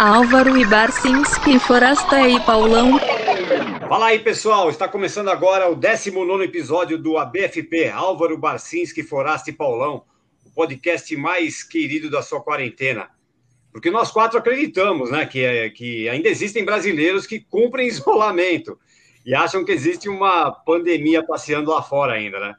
Álvaro e Barcinski, Forasta e Paulão. Fala aí, pessoal. Está começando agora o 19 episódio do ABFP, Álvaro Barcinski, Forasta e Paulão, o podcast mais querido da sua quarentena. Porque nós quatro acreditamos né, que, é, que ainda existem brasileiros que cumprem isolamento e acham que existe uma pandemia passeando lá fora ainda, né?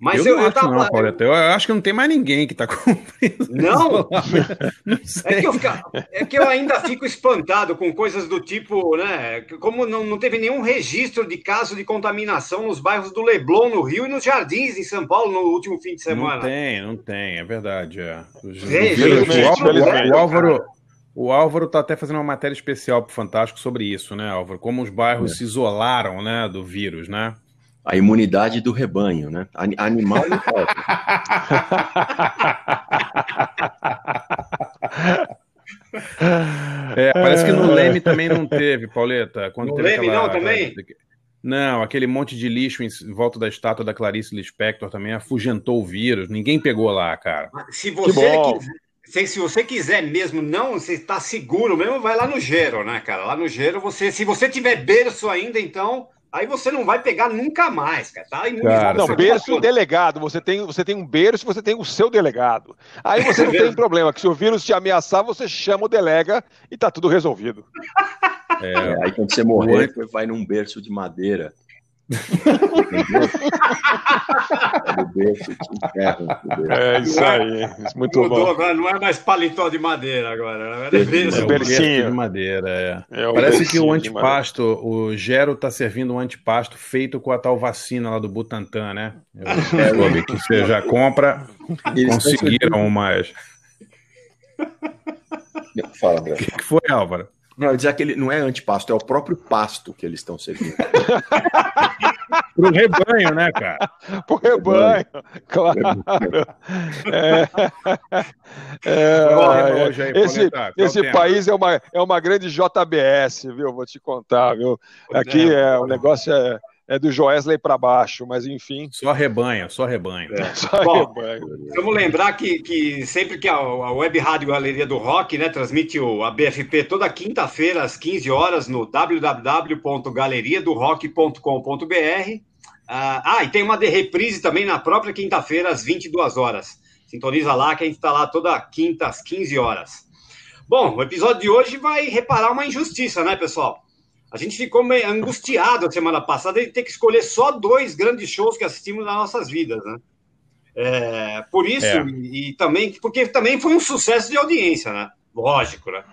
Mas eu, eu, eu, tava... não, Paulo, eu acho que não tem mais ninguém que está cumprindo. Não? não é, que eu fica... é que eu ainda fico espantado com coisas do tipo, né? Como não, não teve nenhum registro de caso de contaminação nos bairros do Leblon, no Rio, e nos Jardins, em São Paulo, no último fim de semana. Não tem, não tem, é verdade. É. o, o, Álvaro. O Álvaro está até fazendo uma matéria especial para o Fantástico sobre isso, né, Álvaro? Como os bairros é. se isolaram, né, do vírus, né? A imunidade do rebanho, né? Animal não pode. é, parece que no Leme também não teve, Pauleta. Quando no Leme aquela... não também? Não, aquele monte de lixo em volta da estátua da Clarice Lispector também afugentou o vírus. Ninguém pegou lá, cara. Se você quiser, se, você quiser mesmo, não, você está seguro mesmo, vai lá no Gero, né, cara? Lá no Gero, você, se você tiver berço ainda, então Aí você não vai pegar nunca mais, cara. Tá cara, não, berço e delegado. Você tem, você tem um berço, você tem o seu delegado. Aí você não tem problema, que se o vírus te ameaçar, você chama o delega e tá tudo resolvido. É, aí quando você morrer, você vai num berço de madeira é isso aí, muito Mudou, bom. Agora não é mais paletó de madeira agora, é berço, bercinho de madeira. É. É Parece que o antipasto, o Gero está servindo um antipasto feito com a tal vacina lá do Butantan, né? Eu soube que você já compra, conseguiram mais. Fala, O que, que foi, Álvaro? Não, dizer que ele não é antipasto, é o próprio pasto que eles estão servindo. Pro rebanho, né, cara? Pro rebanho, claro. É, é, hoje aí, esse esse país é uma, é uma grande JBS, viu? Vou te contar, viu? Aqui é, o negócio é é do Joesley para baixo, mas enfim. Só rebanha, só rebanha. É. Só Bom, rebanho. Vamos lembrar que, que sempre que a, a Web Rádio Galeria do Rock né, transmite o, a BFP toda quinta-feira às 15 horas no www.galeriadorock.com.br. Ah, ah, e tem uma de reprise também na própria quinta-feira às 22 horas. Sintoniza lá que a gente está lá toda quinta às 15 horas. Bom, o episódio de hoje vai reparar uma injustiça, né, pessoal? A gente ficou meio angustiado a semana passada de ter que escolher só dois grandes shows que assistimos nas nossas vidas, né? É, por isso, é. e, e, também, porque também foi um sucesso de audiência, né? Lógico, né?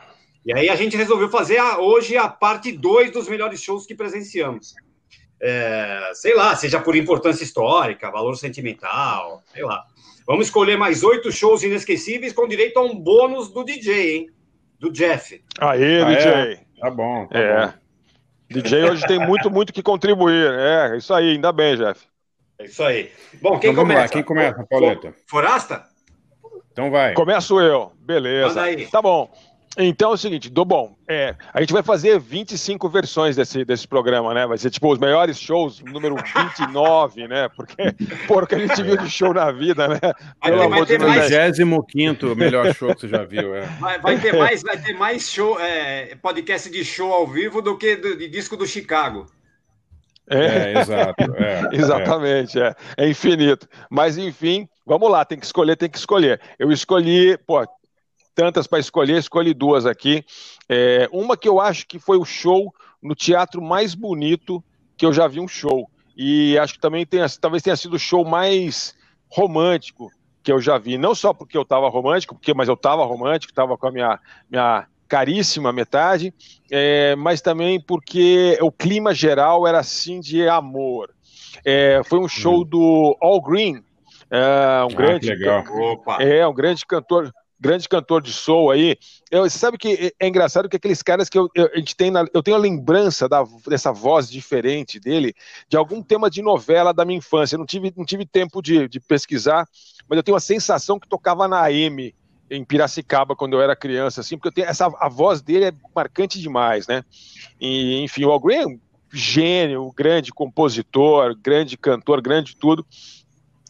E aí a gente resolveu fazer a, hoje a parte 2 dos melhores shows que presenciamos. É, sei lá, seja por importância histórica, valor sentimental, sei lá. Vamos escolher mais oito shows inesquecíveis com direito a um bônus do DJ, hein? Do Jeff. Aê, ah, DJ. É? Tá bom. Tá é. Bom. DJ hoje tem muito, muito que contribuir. É, isso aí, ainda bem, Jeff. É isso aí. Bom, quem então, começa? Lá, quem começa, Pauleta? Forasta? Então vai. Começo eu. Beleza. Tá bom. Então é o seguinte, do bom, é, a gente vai fazer 25 versões desse, desse programa, né? Vai ser tipo os melhores shows, número 29, né? Porque, por que a gente viu de show na vida, né? Pelo vai amor de Deus. 25 melhor show que você já viu, é. Vai, vai ter mais, vai ter mais show, é, podcast de show ao vivo do que do, de disco do Chicago. É, é exato. É, Exatamente, é. é infinito. Mas enfim, vamos lá, tem que escolher, tem que escolher. Eu escolhi, pô, tantas para escolher, escolhi duas aqui. É, uma que eu acho que foi o show no teatro mais bonito que eu já vi um show. E acho que também tenha, talvez tenha sido o show mais romântico que eu já vi. Não só porque eu estava romântico, porque, mas eu estava romântico, estava com a minha, minha caríssima metade, é, mas também porque o clima geral era assim de amor. É, foi um show hum. do All Green, é, um ah, grande, legal. é um grande cantor, grande cantor de soul aí. Eu, sabe que é engraçado que aqueles caras que eu, eu, a gente tem na, eu tenho a lembrança da, dessa voz diferente dele, de algum tema de novela da minha infância. Eu não tive, não tive tempo de, de pesquisar, mas eu tenho a sensação que tocava na M em Piracicaba quando eu era criança, assim, porque eu tenho essa a voz dele é marcante demais, né? E, enfim, o Al Green é gênio, grande compositor, grande cantor, grande tudo.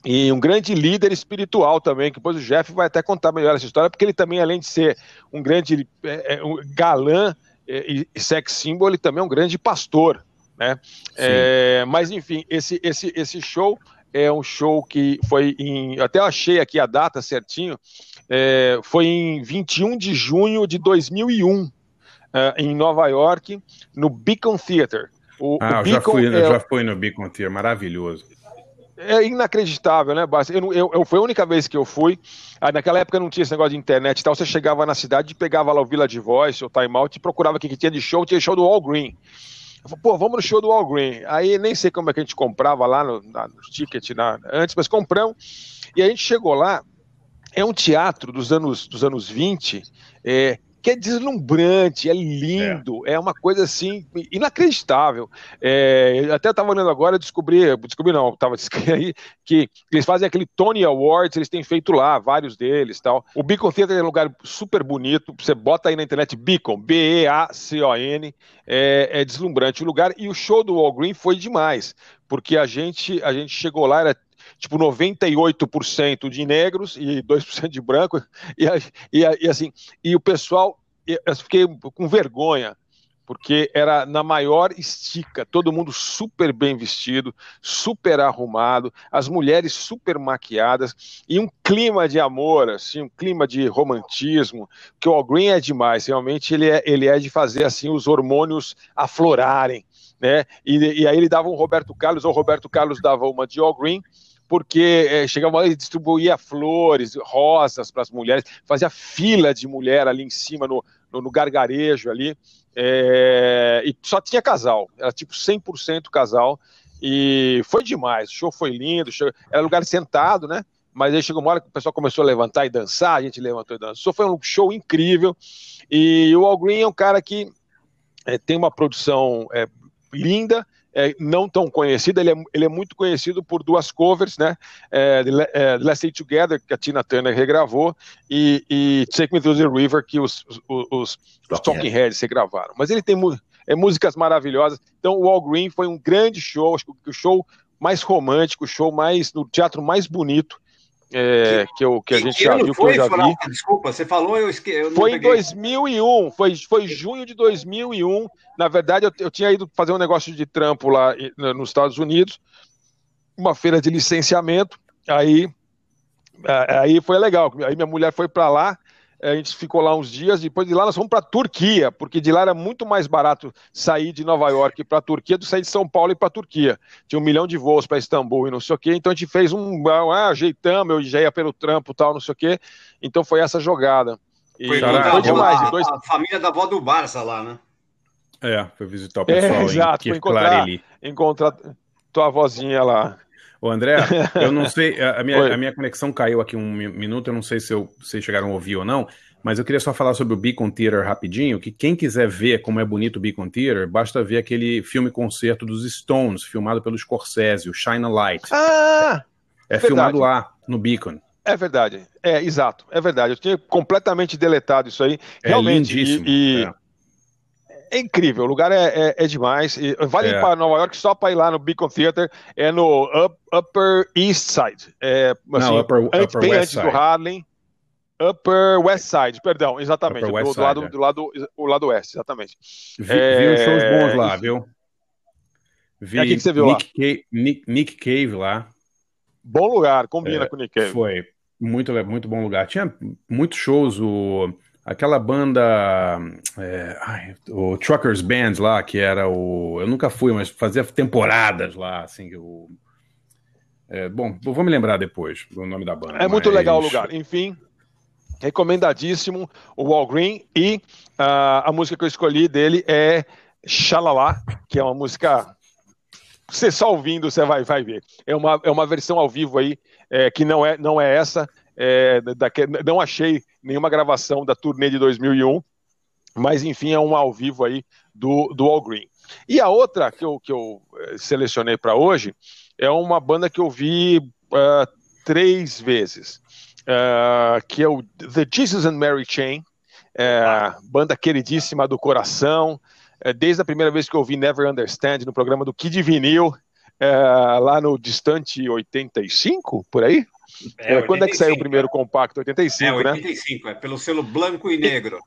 E um grande líder espiritual também, que depois o Jeff vai até contar melhor essa história, porque ele também, além de ser um grande é, é, um galã é, e, e sex symbol, ele também é um grande pastor, né? É, mas enfim, esse, esse, esse show é um show que foi em. Até achei aqui a data certinho. É, foi em 21 de junho de 2001, é, em Nova York, no Beacon Theater. O, ah, o Beacon já, fui, é, já fui no Beacon Theater, maravilhoso. É inacreditável, né, Basta? Eu, eu, eu, foi a única vez que eu fui. Ah, naquela época não tinha esse negócio de internet e tal. Você chegava na cidade, pegava lá o Village Voice, o Time Out e procurava o que, que tinha de show. Tinha show do All Green. Eu falei, pô, vamos no show do All Green. Aí nem sei como é que a gente comprava lá no, no ticket na, antes, mas compramos. E a gente chegou lá. É um teatro dos anos, dos anos 20, é, que é deslumbrante, é lindo, é, é uma coisa assim inacreditável. É, até estava olhando agora, descobri, descobri não, estava aí que eles fazem aquele Tony Awards, eles têm feito lá vários deles, tal. O Beacon Theater é um lugar super bonito, você bota aí na internet Beacon, B E A C O N, é, é deslumbrante o lugar e o show do All Green foi demais, porque a gente a gente chegou lá era tipo 98% de negros e 2% de branco, e, e, e, assim, e o pessoal, eu fiquei com vergonha, porque era na maior estica, todo mundo super bem vestido, super arrumado, as mulheres super maquiadas, e um clima de amor, assim, um clima de romantismo, que o All Green é demais, realmente ele é, ele é de fazer assim os hormônios aflorarem, né? E, e aí ele dava um Roberto Carlos, ou Roberto Carlos dava uma de All Green, porque é, chegava e distribuía flores, rosas para as mulheres, fazia fila de mulher ali em cima no, no, no gargarejo ali, é, e só tinha casal, era tipo 100% casal, e foi demais, o show foi lindo, show, era lugar sentado, né? Mas aí chegou uma hora que o pessoal começou a levantar e dançar, a gente levantou e dançou, foi um show incrível, e o Al Green é um cara que é, tem uma produção linda, é, não tão conhecido, ele é, ele é, muito conhecido por duas covers, né? É, The, é, Let's Stay Together, que a Tina Turner regravou, e, e Take Me Through the River, que os, os, os, os Talking Heads regravaram. Mas ele tem é, músicas maravilhosas. Então, o All Green foi um grande show, acho que o show mais romântico, o show mais, no teatro mais bonito é, que, eu, que a gente já viu, foi, que eu já vi. Desculpa, você falou, eu esqueci. Foi em 2001, foi, foi junho de 2001. Na verdade, eu, eu tinha ido fazer um negócio de trampo lá nos Estados Unidos, uma feira de licenciamento. Aí, aí foi legal. Aí minha mulher foi para lá a gente ficou lá uns dias, depois de lá nós fomos para a Turquia, porque de lá era muito mais barato sair de Nova York para a Turquia do que sair de São Paulo e para a Turquia. Tinha um milhão de voos para Istambul e não sei o quê, então a gente fez um, ah, ajeitamos, eu já ia pelo trampo tal, não sei o quê, então foi essa jogada. E foi, foi demais. A, dois... a família da avó do Barça lá, né? É, foi visitar o pessoal é, exato, foi encontrar, encontrar tua vozinha lá. Ô André, eu não sei, a minha, a minha conexão caiu aqui um minuto, eu não sei se eu, vocês chegaram a ouvir ou não, mas eu queria só falar sobre o Beacon Theater rapidinho, que quem quiser ver como é bonito o Beacon Theater, basta ver aquele filme-concerto dos Stones, filmado pelo Scorsese, o Shine a Light. Ah! É, é filmado lá, no Beacon. É verdade, é, exato, é verdade. Eu tinha completamente deletado isso aí. É Realmente, lindíssimo. E, e... É é incrível, o lugar é, é, é demais. E vale é. para Nova York só para ir lá no Beacon Theater, é no up, Upper East Side. É, assim, Não, upper, antes, upper bem antes side. do Harlem. Upper West Side, perdão, exatamente. Do, do, lado, é. do, lado, do lado oeste, exatamente. Vi, é... shows bons lá, viu? Vi é, que, que você viu Nick lá? Cave, Nick, Nick Cave lá. Bom lugar, combina é, com o Nick Cave. Foi, muito, muito bom lugar. Tinha muitos shows, o aquela banda, é, ai, o Truckers Band lá, que era o, eu nunca fui, mas fazia temporadas lá, assim, o, é, bom, vou me lembrar depois do nome da banda. É muito legal o lugar, enfim, recomendadíssimo o Wall Green e uh, a música que eu escolhi dele é Xalala, que é uma música você só ouvindo, você vai, vai ver. É uma, é uma versão ao vivo aí, é, que não é, não é essa, é, da, não achei nenhuma gravação da turnê de 2001, mas enfim, é um ao vivo aí do, do All Green. E a outra que eu, que eu eh, selecionei para hoje é uma banda que eu vi uh, três vezes, uh, que é o The Jesus and Mary Chain, uh, banda queridíssima do coração. desde a primeira vez que eu vi Never Understand no programa do Kid Vinil, lá no distante 85, por aí? É, Quando 85, é que saiu o primeiro compacto? 85, é, 85, né? é pelo selo branco e negro.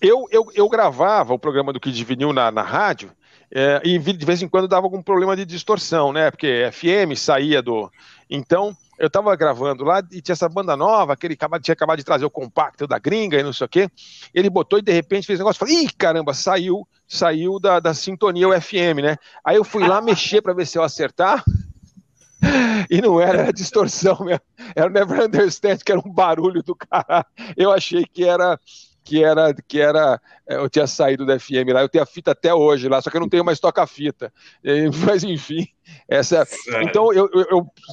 Eu, eu, eu gravava o programa do Kid Vinil na, na rádio é, e de vez em quando dava algum problema de distorção, né? Porque FM saía do. Então, eu estava gravando lá e tinha essa banda nova, que ele tinha acabado de trazer o compacto da gringa e não sei o quê. Ele botou e de repente fez um negócio. Falei, ih, caramba, saiu, saiu da, da sintonia o FM, né? Aí eu fui lá mexer para ver se eu acertar. E não era, era distorção mesmo. Era o Never Understand, que era um barulho do cara. Eu achei que era que era que era é, eu tinha saído da FM lá, eu tenho a fita até hoje lá, só que eu não tenho mais toca-fita. Mas enfim, essa. Então eu, eu,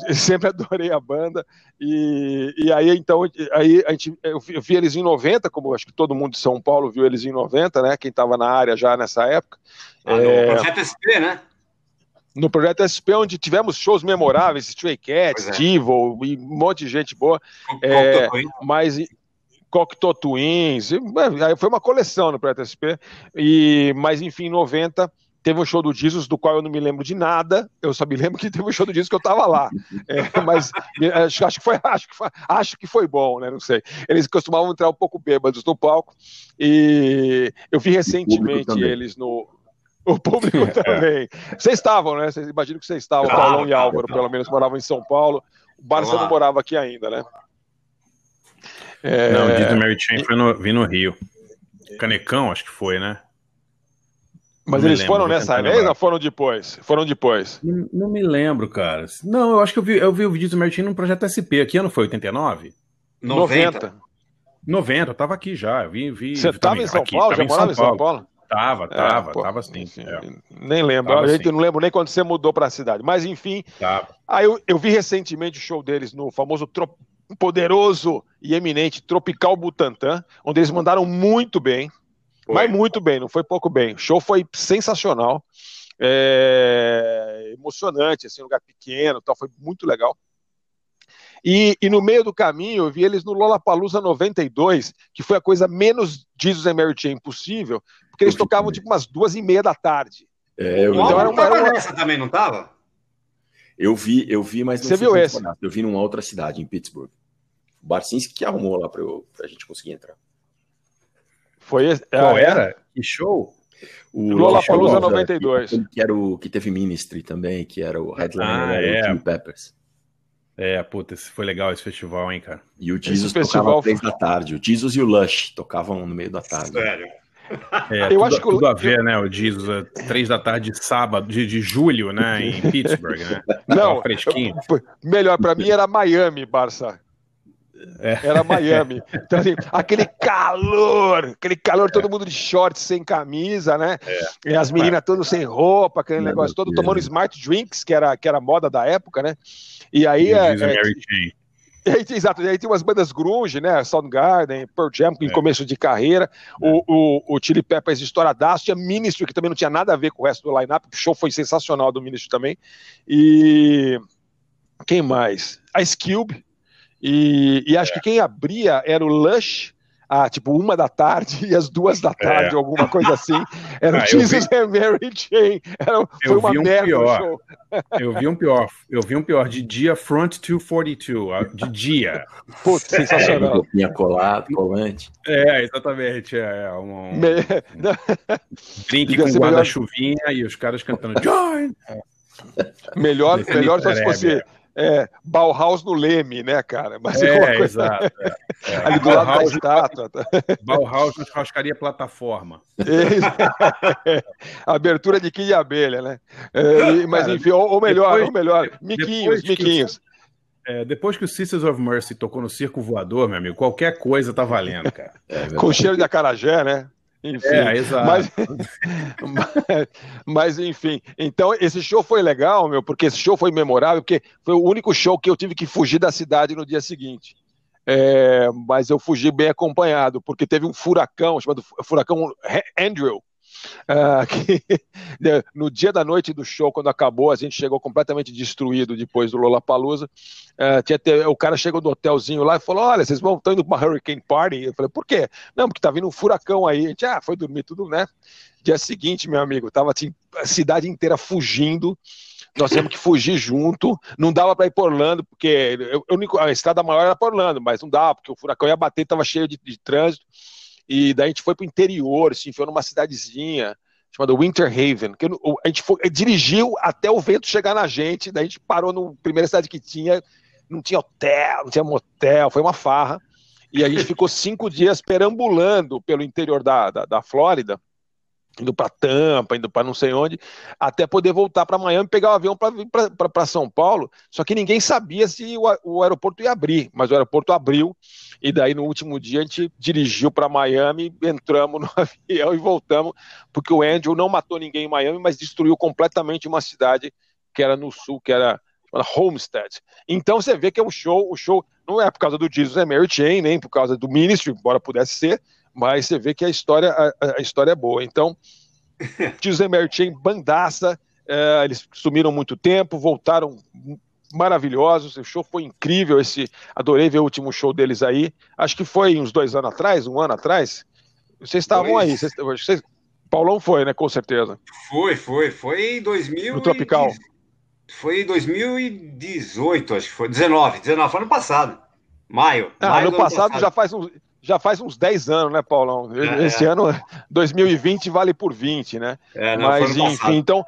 eu, sempre adorei a banda e, e aí então aí a gente eu vi, eu vi, eles em 90, como acho que todo mundo de São Paulo viu eles em 90, né? Quem estava na área já nessa época. Ah, é, no projeto SP, né? No projeto SP, onde tivemos shows memoráveis, Stray Cats, é. Divo e um monte de gente boa. É, mas Cocteau Twins, aí foi uma coleção no PSP, e, mas enfim, em 90 teve um show do Jesus do qual eu não me lembro de nada, eu só me lembro que teve um show do Jesus que eu tava lá, é, mas acho, acho, que foi, acho, que foi, acho que foi bom, né, não sei. Eles costumavam entrar um pouco bêbados no palco, e eu vi recentemente eles no... O público é. também. Vocês estavam, né? Vocês, imagino que vocês estavam, ah, Paulão e Álvaro, pelo menos moravam em São Paulo. O Barça não morava aqui ainda, né? É... Não, o dia do Mary Chain foi no, vi no Rio. Canecão, acho que foi, né? Mas não eles lembro, foram nessa vez ou foram depois? Foram depois. Não, não, me lembro, cara. Não, eu acho que eu vi, eu vi o vídeo do Martin num projeto SP. Aqui ano foi 89? 90. 90, eu tava aqui já. Eu vi, vi, Você tava em São aqui, Paulo? Já morava em São Paulo? Tava, tava, é, pô, tava sim. É. Nem lembro. Tava a gente sim. não lembro nem quando você mudou para a cidade. Mas enfim. Tava. Aí eu, eu vi recentemente o show deles no famoso poderoso e eminente Tropical Butantã, onde eles mandaram muito bem, foi. mas muito bem, não foi pouco bem. O show foi sensacional, é... emocionante, assim, um lugar pequeno, tal, foi muito legal. E, e, no meio do caminho eu vi eles no Lollapalooza 92, que foi a coisa menos Jesus and Mary Chain possível, porque eles tocavam tipo umas duas e meia da tarde. É, eu então, era uma, era uma... também não tava? Eu vi, eu vi, mas não Você viu esse? Eu vi numa outra cidade, em Pittsburgh. O Barcinski que arrumou lá para a gente conseguir entrar. Foi esse? Qual ah, era? Que show? O Lollapalooza 92. Que, que, era o que teve Ministry também, que era o headliner ah, é. o Peppers. É, puta, esse foi legal esse festival, hein, cara. E o Jesus tocava às três da tarde. O Jesus e o Lush tocavam no meio da tarde. Sério? É, eu tudo, acho que tudo a ver, né? O Jesus, é três da tarde de sábado, de, de julho, né? Em Pittsburgh, né? Não, fresquinho. melhor para mim era Miami, Barça. É. Era Miami. Então, assim, aquele calor, aquele calor, todo mundo de shorts, sem camisa, né? É. E as meninas todas sem roupa, aquele negócio todo, tomando smart drinks, que era, que era moda da época, né? E aí. é, é, aí, exato, e aí tem umas bandas grunge, né? Soundgarden, Pearl Jam, em é. começo de carreira, é. o, o, o Chili Peppers estouradaço, tinha Ministry, que também não tinha nada a ver com o resto do line-up, o show foi sensacional do Ministry também, e quem mais? A Cube, e, e acho é. que quem abria era o Lush, ah, tipo, uma da tarde e as duas da tarde, é. alguma coisa assim. Era ah, Jesus vi... and Mary Jane. Era, foi eu uma vi um merda pior. Eu vi um pior. Eu vi um pior de dia Front 242, de dia. Putz, sensacional. É, colado, colante. É, exatamente. É, é um, um Me... drink com guarda-chuvinha e os caras cantando Join! Melhor, melhor só se fosse é, Bauhaus no Leme, né, cara? Mas é, coisa... exato. É, é. Ali do Bauhaus, lado da estátua. Bauhaus na churrascaria plataforma. É, abertura de quilha abelha, né? É, mas enfim, ou, ou melhor, depois, ou melhor, miquinhos, miquinhos. É, depois que o Sisters of Mercy tocou no Circo Voador, meu amigo, qualquer coisa tá valendo, cara. É, Com cheiro de acarajé, né? Enfim, é, exato. Mas, mas, mas, enfim, então esse show foi legal, meu, porque esse show foi memorável, porque foi o único show que eu tive que fugir da cidade no dia seguinte. É, mas eu fugi bem acompanhado, porque teve um furacão chamado Furacão Andrew, Uh, que, né, no dia da noite do show, quando acabou, a gente chegou completamente destruído depois do Lollapalooza. Uh, tinha ter, o cara chegou do hotelzinho lá e falou: Olha, vocês vão estão indo para uma Hurricane Party? Eu falei: Por quê? Não, porque tá vindo um furacão aí. A gente ah, foi dormir tudo, né? Dia seguinte, meu amigo, tava assim, a cidade inteira fugindo nós tivemos que fugir junto, não dava para ir para Orlando, porque eu, eu, a estrada maior era para Orlando, mas não dava, porque o furacão ia bater, estava cheio de, de, trânsito, e daí a gente foi para o interior, se enfiou numa cidadezinha chamada Winter Haven, que a gente foi, dirigiu até o vento chegar na gente, daí a gente parou na primeira cidade que tinha, não tinha hotel, não tinha motel, foi uma farra, e a gente ficou cinco dias perambulando pelo interior da, da, da Flórida, indo para Tampa, indo para não sei onde, até poder voltar para Miami, pegar o avião para São Paulo. Só que ninguém sabia se o, o, aeroporto ia abrir, mas o aeroporto abriu. E daí no último dia a gente dirigiu para Miami, entramos no avião e voltamos, porque o Andrew não matou ninguém em Miami, mas destruiu completamente uma cidade que era no sul, que era Homestead. Então você vê que é um show, o show não é por causa do Jesus and Mary Chain, nem por causa do Ministry, embora pudesse ser, mas você vê que a história, a, a história é boa. Então, Mary Chain, bandaça, é, eles sumiram muito tempo, voltaram maravilhosos, o show foi incrível, esse, adorei ver o último show deles aí, acho que foi uns dois anos atrás, um ano atrás, vocês estavam dois. aí, vocês, vocês, Paulão foi, né, com certeza. Foi, foi, foi em 2000 No Tropical. Foi em 2018, acho que foi, 19, 19, foi ano passado, maio. Ah, maio ano passado, passado já faz uns já faz uns 10 anos, né, Paulão? É, Esse é. ano, 2020, vale por 20, né? É, não, Mas, enfim, passado. então.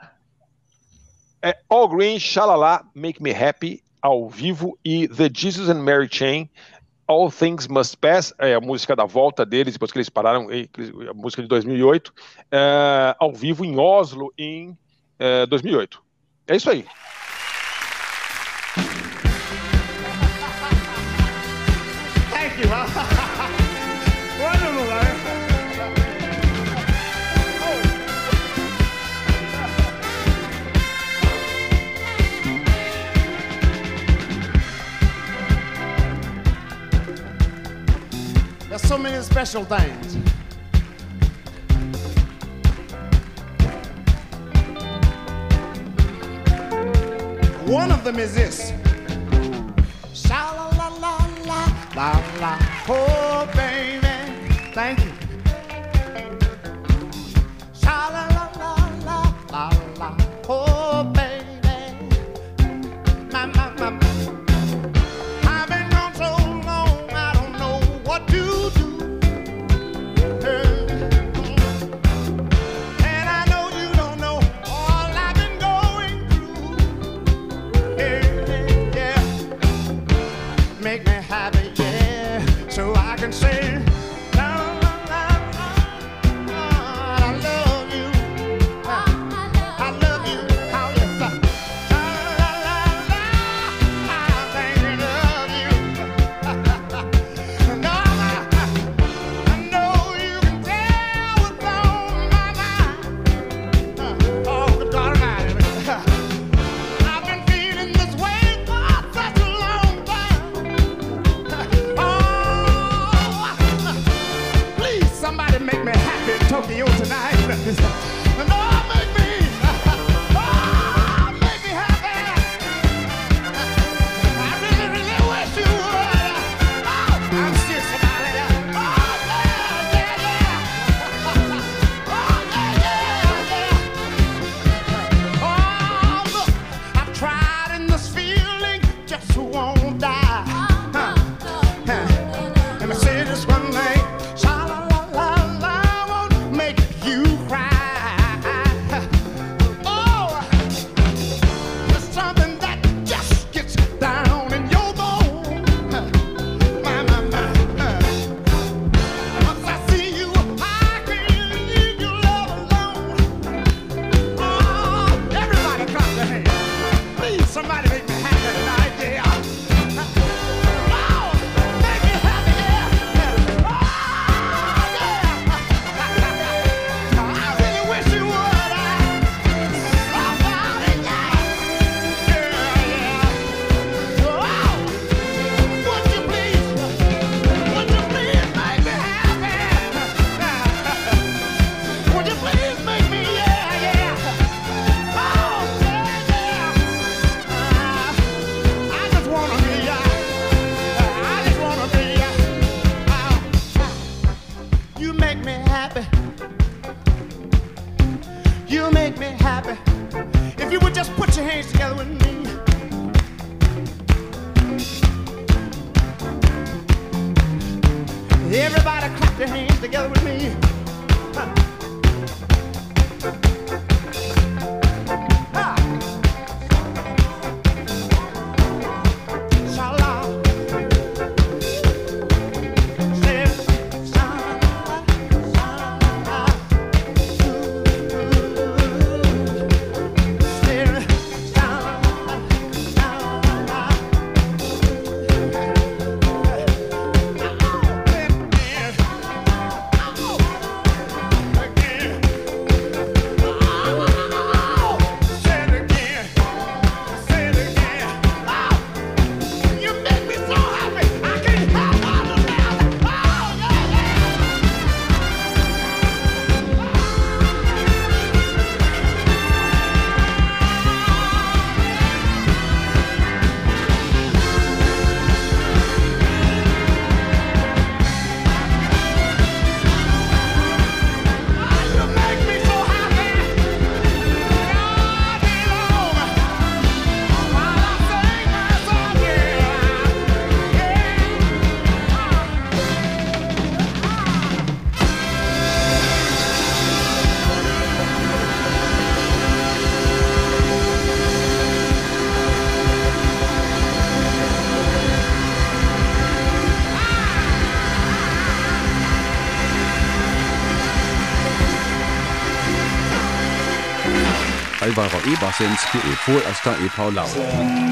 É All Green, Shalala, Make Me Happy, ao vivo, e The Jesus and Mary Chain, All Things Must Pass, é a música da volta deles, depois que eles pararam, a música de 2008, é, ao vivo em Oslo, em é, 2008. É isso aí. So many special things. One of them is this. Sha la la la la la la. Oh baby, bare e-bassens på e-fol, altså e-paulav.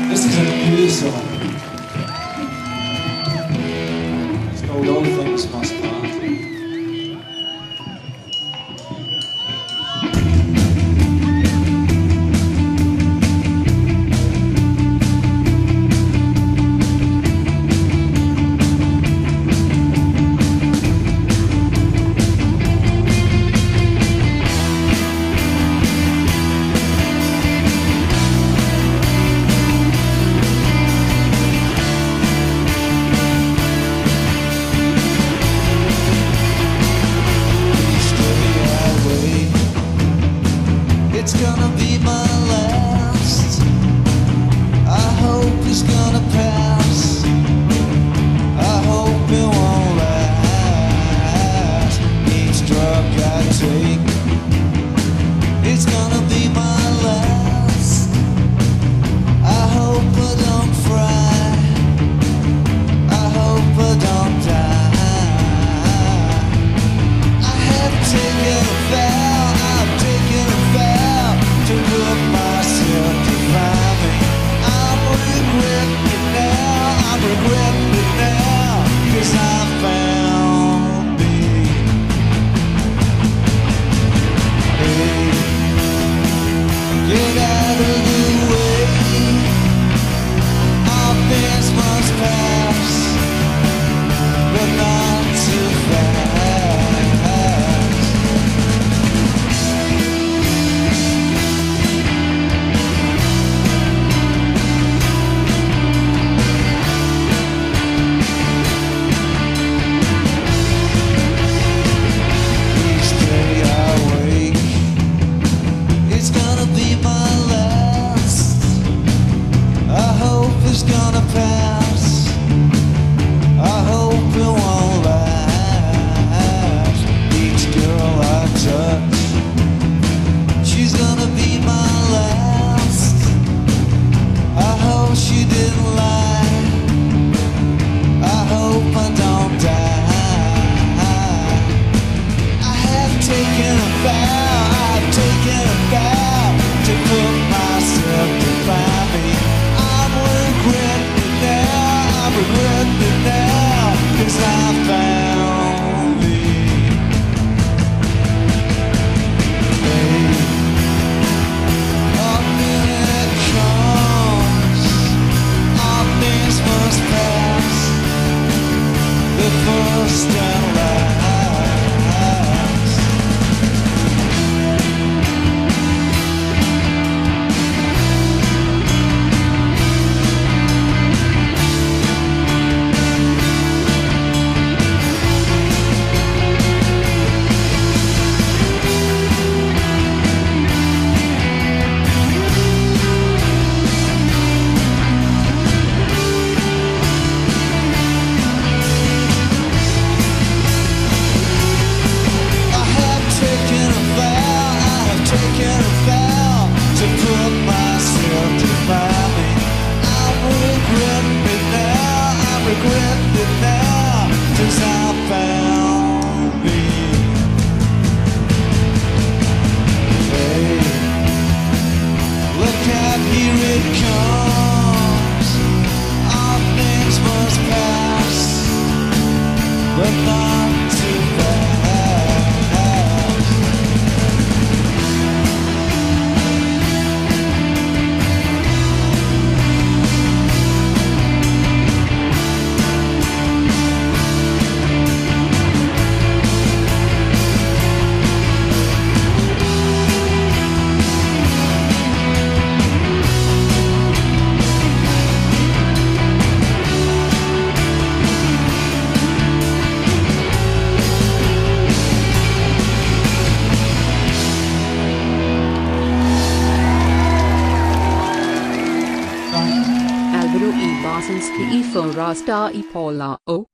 Næste kan vi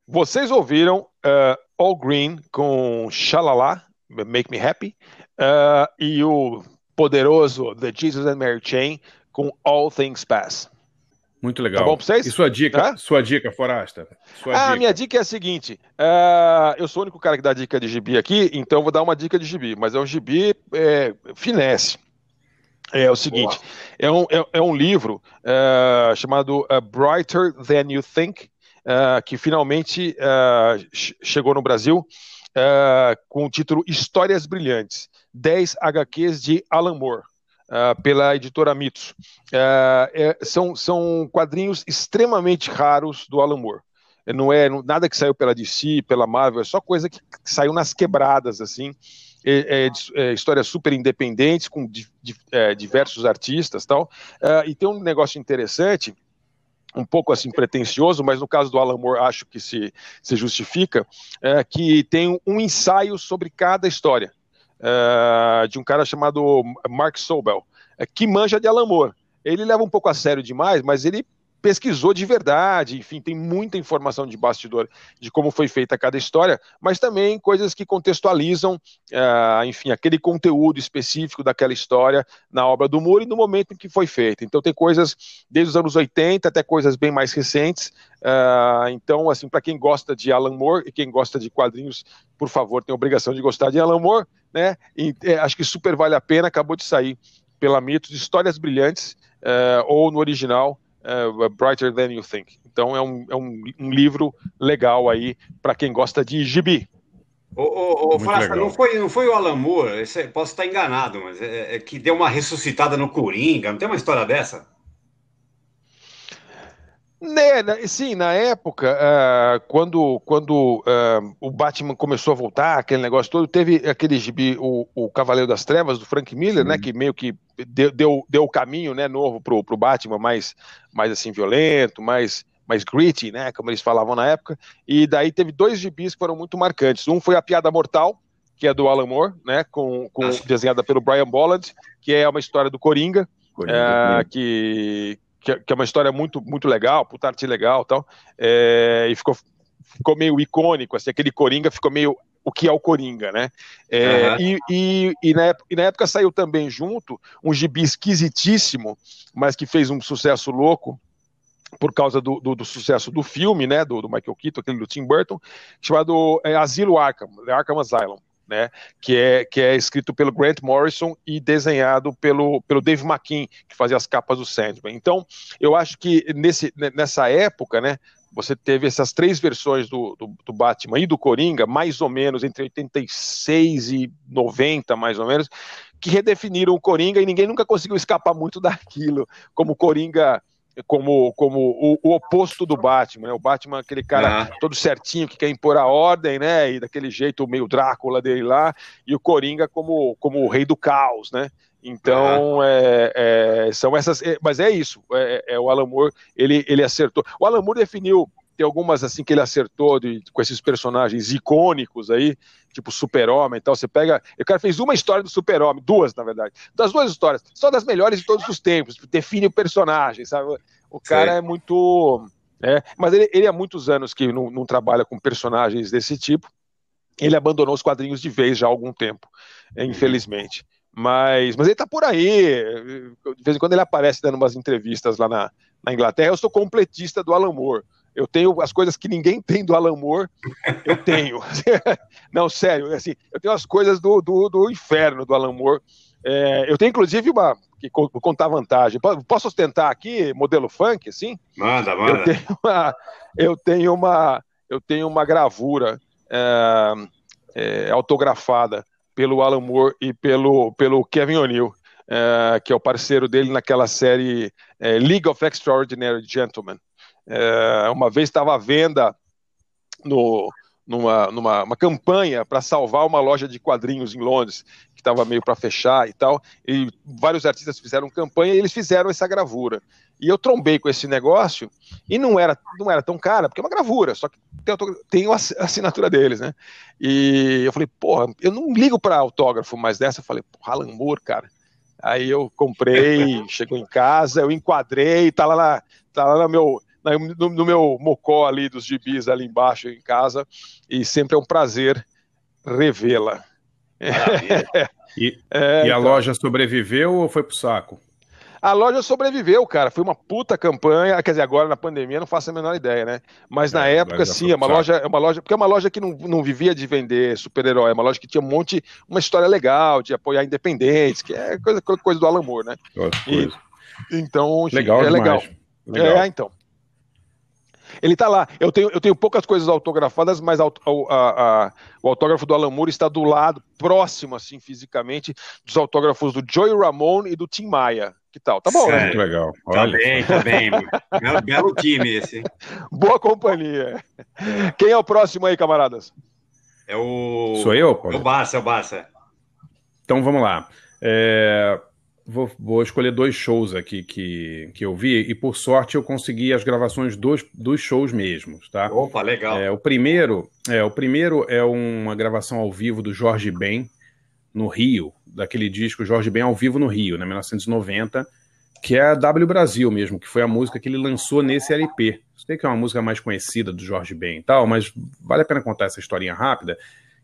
Vocês ouviram uh, All Green com Shalala, Make Me Happy, uh, e o poderoso The Jesus and Mary Chain com All Things Pass. Muito legal. Tá bom pra vocês? E sua dica, sua dica, Forasta? Sua ah, dica. minha dica é a seguinte: uh, eu sou o único cara que dá dica de gibi aqui, então vou dar uma dica de gibi, mas é um gibi é, finesse. É, o seguinte, é um, é, é, um livro uh, chamado uh, Brighter Than You Think, uh, que finalmente chegou no Brasil com o título Histórias Brilhantes, 10 HQs de Alan Moore. pela editora Mitos. É, são, são quadrinhos extremamente raros do Alan Moore não é nada que saiu pela DC, pela Marvel, é só coisa que, que saiu nas quebradas, assim, é, é, é, histórias super independentes, com di, di, é, diversos artistas tal. Uh, e tem um negócio interessante, um pouco assim pretencioso, mas no caso do Alan Moore acho que se, se justifica, é, que tem um ensaio sobre cada história, uh, de um cara chamado Mark Sobel, que manja de Alan Moore. Ele leva um pouco a sério demais, mas ele pesquisou de verdade, enfim, tem muita informação de bastidor de como foi feita cada história, mas também coisas que contextualizam, uh, enfim, aquele conteúdo específico daquela história na obra do Moore e no momento em que foi feita. Então tem coisas desde os anos 80 até coisas bem mais recentes. Uh, então, assim, para quem gosta de Alan Moore e quem gosta de quadrinhos, por favor, tem a obrigação de gostar de Alan Moore, né? E, é, acho que super vale a pena. Acabou de sair pela Mitos, Histórias Brilhantes, uh, ou no original uh, Brighter Than You Think. Então é um, é um, um livro legal aí para quem gosta de gibi. Ô, ô, ô Frasca, não foi, não foi o Alan Moore, esse, posso estar enganado, mas é, é, que deu uma ressuscitada no Coringa, não tem uma história dessa? Né, sim, na época, uh, quando, quando uh, o Batman começou a voltar, aquele negócio todo, teve aquele gibi, o, o Cavaleiro das Trevas, do Frank Miller, né, que meio que deu, deu, deu o caminho né, novo pro, pro Batman, mais, mais assim, violento, mais, mais gritty, né, como eles falavam na época, e daí teve dois gibis que foram muito marcantes. Um foi A Piada Mortal, que é do Alan Moore, né, com, com, desenhada pelo Brian Bolland, que é uma história do Coringa, Coringa uh, que, que, que, é uma história muito, muito legal, puta arte legal tal, é, e ficou, ficou meio icônico, assim, aquele Coringa ficou meio o que é o Coringa, né? É, uhum. e, e, e, na época, e, na época, saiu também junto um gibi esquisitíssimo, mas que fez um sucesso louco por causa do, do, do sucesso do filme, né? Do, do, Michael Keaton, aquele do Tim Burton, chamado é, Asilo Arkham, Arkham Asylum né, que, é, que é escrito pelo Grant Morrison e desenhado pelo, pelo Dave McKean, que fazia as capas do Sandman. Então, eu acho que nesse, nessa época, né, você teve essas três versões do, do, do, Batman e do Coringa, mais ou menos entre 86 e 90, mais ou menos, que redefiniram o Coringa e ninguém nunca conseguiu escapar muito daquilo, como Coringa como, como o, o, oposto do Batman, né? O Batman, aquele cara ah. todo certinho que quer impor a ordem, né? E daquele jeito meio Drácula dele lá, e o Coringa como, como o rei do caos, né? Então, ah. é, é, são essas. É, mas é isso. É, é, o Alan Moore, ele, ele acertou. O Alan Moore definiu tem algumas assim que ele acertou de, com esses personagens icônicos aí, tipo Super-Homem e tal. Você pega. O cara fez uma história do Super-Homem, duas, na verdade. Das duas histórias, só das melhores de todos os tempos. Define o personagem, sabe? O cara Sei. é muito. É, mas ele, ele há muitos anos que não, não trabalha com personagens desse tipo. Ele abandonou os quadrinhos de vez já há algum tempo, uhum. infelizmente. Mas, mas ele tá por aí. De vez em quando ele aparece dando umas entrevistas lá na, na Inglaterra. Eu sou completista do Alan Moore. Eu tenho as coisas que ninguém tem do Alan Moore, eu tenho. Não, sério, assim, eu tenho as coisas do, do, do inferno do Alan Moore. É, eu tenho, inclusive, uma. Que contar vantagem. Posso ostentar aqui, modelo funk, assim? Manda, manda. Eu tenho uma, eu tenho uma, eu tenho uma gravura é, é, autografada pelo Alan Moore e pelo, pelo Kevin O'Neill. É, que é o parceiro dele naquela série é, League of Extraordinary Gentlemen. É, uma vez estava à venda no, numa, numa uma campanha para salvar uma loja de quadrinhos em Londres, que estava meio para fechar e tal, e vários artistas fizeram campanha e eles fizeram essa gravura. E eu trombei com esse negócio e não era, não era tão cara, porque é uma gravura, só que tem, tem a assinatura deles, né? E eu falei, porra, eu não ligo para autógrafo, mas dessa eu falei, porra, Alan Moore, cara. Aí eu comprei, chegou em casa, eu enquadrei, tá lá, tá lá no meu no, no meu mocó ali dos gibis ali embaixo em casa e sempre é um prazer revê-la. e, é, e, a então, loja sobreviveu ou foi pro saco? A loja sobreviveu, cara. Foi uma puta campanha. Quer dizer, agora na pandemia não faço a menor ideia, né? Mas é, na época, sim, é uma loja, é uma loja. Porque é uma loja que não, não vivia de vender super-herói, é uma loja que tinha um monte, uma história legal, de apoiar independentes, que é coisa, coisa do Alan Moore, né? E, então, legal é legal. legal. É, então. Ele está lá. Eu tenho, eu tenho poucas coisas autografadas, mas a, a, a, o autógrafo do Alan Moore está do lado, próximo, assim, fisicamente, dos autógrafos do Joey Ramone e do Tim Maia. Que tal? Tá bom, né? Muito legal. Tá Olha. Bem, tá bem. belo, belo time esse. Boa companhia. Quem é o próximo aí, camaradas? É o. Sou eu, Paulo? É o Barça, é o Barça. Então vamos lá. É... Vou, vou, escolher dois shows aqui que, que eu vi, e por sorte eu consegui as gravações dos, dos shows mesmos, tá? Opa, legal. É, o, primeiro, é, o primeiro é uma gravação ao vivo do Jorge Ben, no Rio, daquele disco Jorge Ben ao vivo no Rio, né, 1990, que é a W Brasil mesmo, que foi a música que ele lançou nesse LP. Sei que é uma música mais conhecida do Jorge Ben e tal, mas vale a pena contar essa historinha rápida,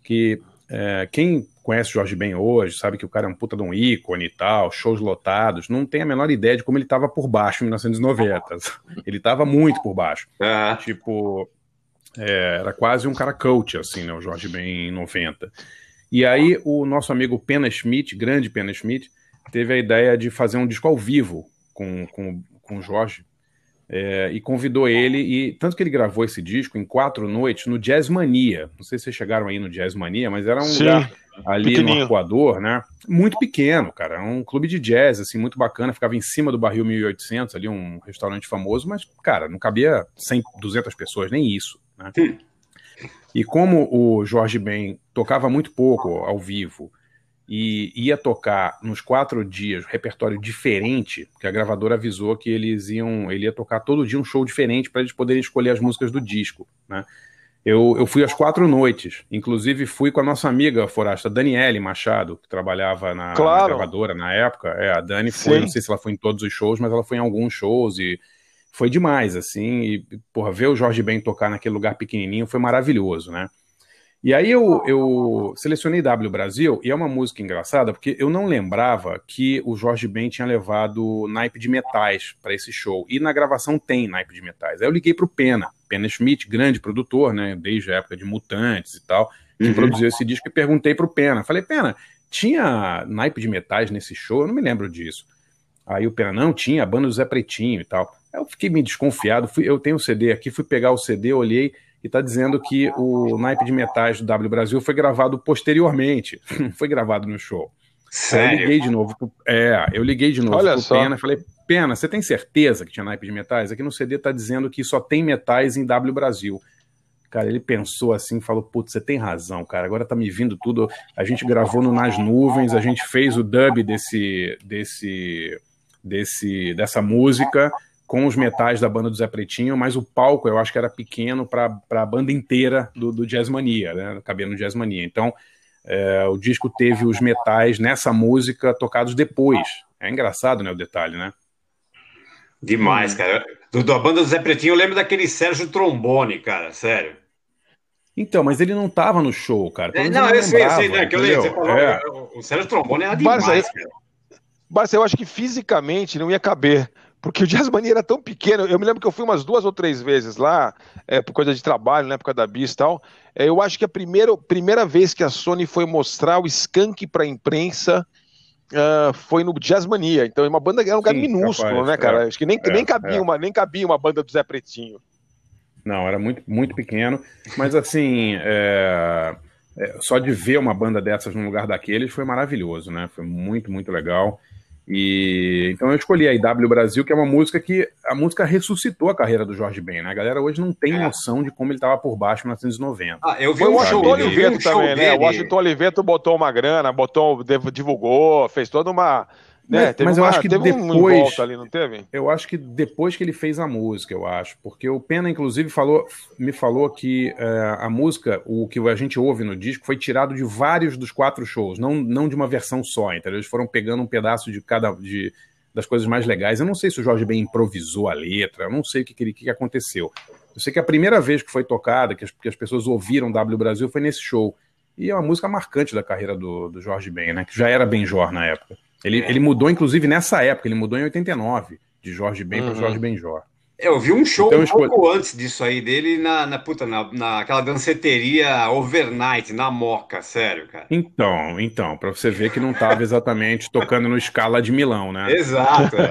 que é, quem conhece o Jorge Ben hoje, sabe que o cara é um puta de um ícone e tal, shows lotados, não tem a menor ideia de como ele estava por baixo em 1990. Ele estava muito por baixo. Uhum. Tipo, é, era quase um cara coach, assim, né, o Jorge Ben em 90. E aí o nosso amigo Pena Schmidt, grande Pena Schmidt, teve a ideia de fazer um disco ao vivo com, com, com o Jorge, é, e convidou ele, e tanto que ele gravou esse disco em quatro noites no Jazz Mania. Não sei se vocês chegaram aí no Jazz Mania, mas era um Sim, lugar ali no Equador, né? Muito pequeno, cara. Era um clube de jazz, assim, muito bacana. Ficava em cima do barril 1800, ali um restaurante famoso, mas, cara, não cabia 100, 200 pessoas, nem isso, né? E como o Jorge Ben tocava muito pouco ao vivo, e ia tocar nos quatro dias repertório diferente, porque a gravadora avisou que eles iam, ele ia tocar todo dia um show diferente para eles poderem escolher as músicas do disco, né? Eu, eu fui às quatro noites, inclusive fui com a nossa amiga forasta Daniele Machado, que trabalhava na, claro. na gravadora na época. É, a Dani foi, Sim. não sei se ela foi em todos os shows, mas ela foi em alguns shows e foi demais, assim. E, porra, ver o Jorge Ben tocar naquele lugar pequenininho foi maravilhoso, né? E aí eu, eu selecionei W Brasil, e é uma música engraçada, porque eu não lembrava que o Jorge Ben tinha levado naipe de metais para esse show. E na gravação tem naipe de metais. Aí eu liguei pro Pena, Pena Schmidt, grande produtor, né? Desde a época de Mutantes e tal, que uhum. produziu esse disco, e perguntei pro Pena. Falei, Pena, tinha naipe de metais nesse show? Eu não me lembro disso. Aí o Pena, não, tinha, a banda do Zé Pretinho e tal. Aí eu fiquei meio desconfiado, fui, eu tenho o CD aqui, fui pegar o CD, olhei e está dizendo que o naipe de metais do W Brasil foi gravado posteriormente, foi gravado no show. Sério? eu liguei de novo. Pro, é, eu liguei de novo Olha pro só. Pena falei, Pena, você tem certeza que tinha naipe de metais? Aqui no CD está dizendo que só tem metais em W Brasil. Cara, ele pensou assim, falou, putz, você tem razão, cara, agora tá me vindo tudo. A gente gravou no Nas Nuvens, a gente fez o dub desse, desse, desse, dessa música, com os metais da banda do Zé Pretinho, mas o palco eu acho que era pequeno para a banda inteira do, do Jazz Mania, né? Cabia no Jazz Mania. Então, é, o disco teve os metais nessa música tocados depois. É engraçado, né, o detalhe, né? Demais, cara. Do, da banda do Zé Pretinho, eu lembro daquele Sérgio Trombone, cara, sério. Então, mas ele não tava no show, cara. É, não, eu sei, eu sei, né? Que eu lembro, você falou, é. o Sérgio Trombone era demais, Barça, cara. Barça, eu acho que fisicamente não ia caber porque o Jazz Mania era tão pequeno. Eu me lembro que eu fui umas duas ou três vezes lá, é, por coisa de trabalho, na época da BIS e tal. É, eu acho que a primeira, primeira vez que a Sony foi mostrar o Skunk para a imprensa uh, foi no Jazz Mania. Então, é uma banda era um lugar minúsculo, capaz, né, cara? É, acho que nem, é, nem, cabia é. uma, nem cabia uma banda do Zé Pretinho. Não, era muito, muito pequeno. Mas, assim, é, é, só de ver uma banda dessas no lugar daqueles foi maravilhoso, né? Foi muito, muito legal. E então eu escolhi a IW Brasil, que é uma música que a música ressuscitou a carreira do Jorge Ben, né? A galera hoje não tem é. noção de como ele estava por baixo em 1990. Ah, eu vi o Washington Oliveto também, né? O Washington Oliveto botou uma grana, botou, divulgou, fez toda uma né? Mas, mas eu acho que depois. ali, não teve? Eu acho que depois que ele fez a música, eu acho. Porque o Pena, inclusive, falou, me falou que uh, a música, o que a gente ouve no disco, foi tirado de vários dos quatro shows, não, não de uma versão só, entendeu? Eles foram pegando um pedaço de cada. De, das coisas mais legais. Eu não sei se o Jorge Ben improvisou a letra, eu não sei o que, que, que aconteceu. Eu sei que a primeira vez que foi tocada, que as, que as pessoas ouviram W Brasil, foi nesse show. E é uma música marcante da carreira do, do Jorge Ben, né? Que já era Benjor na época. Ele, é. ele mudou, inclusive, nessa época, ele mudou em 89, de Jorge Ben uhum. para Jorge Benjor. Eu vi um show então, um pouco escolhi... antes disso aí dele na, na puta, na, naquela danceteria overnight, na Moca, sério, cara. Então, então, para você ver que não estava exatamente tocando no escala de Milão, né? Exato.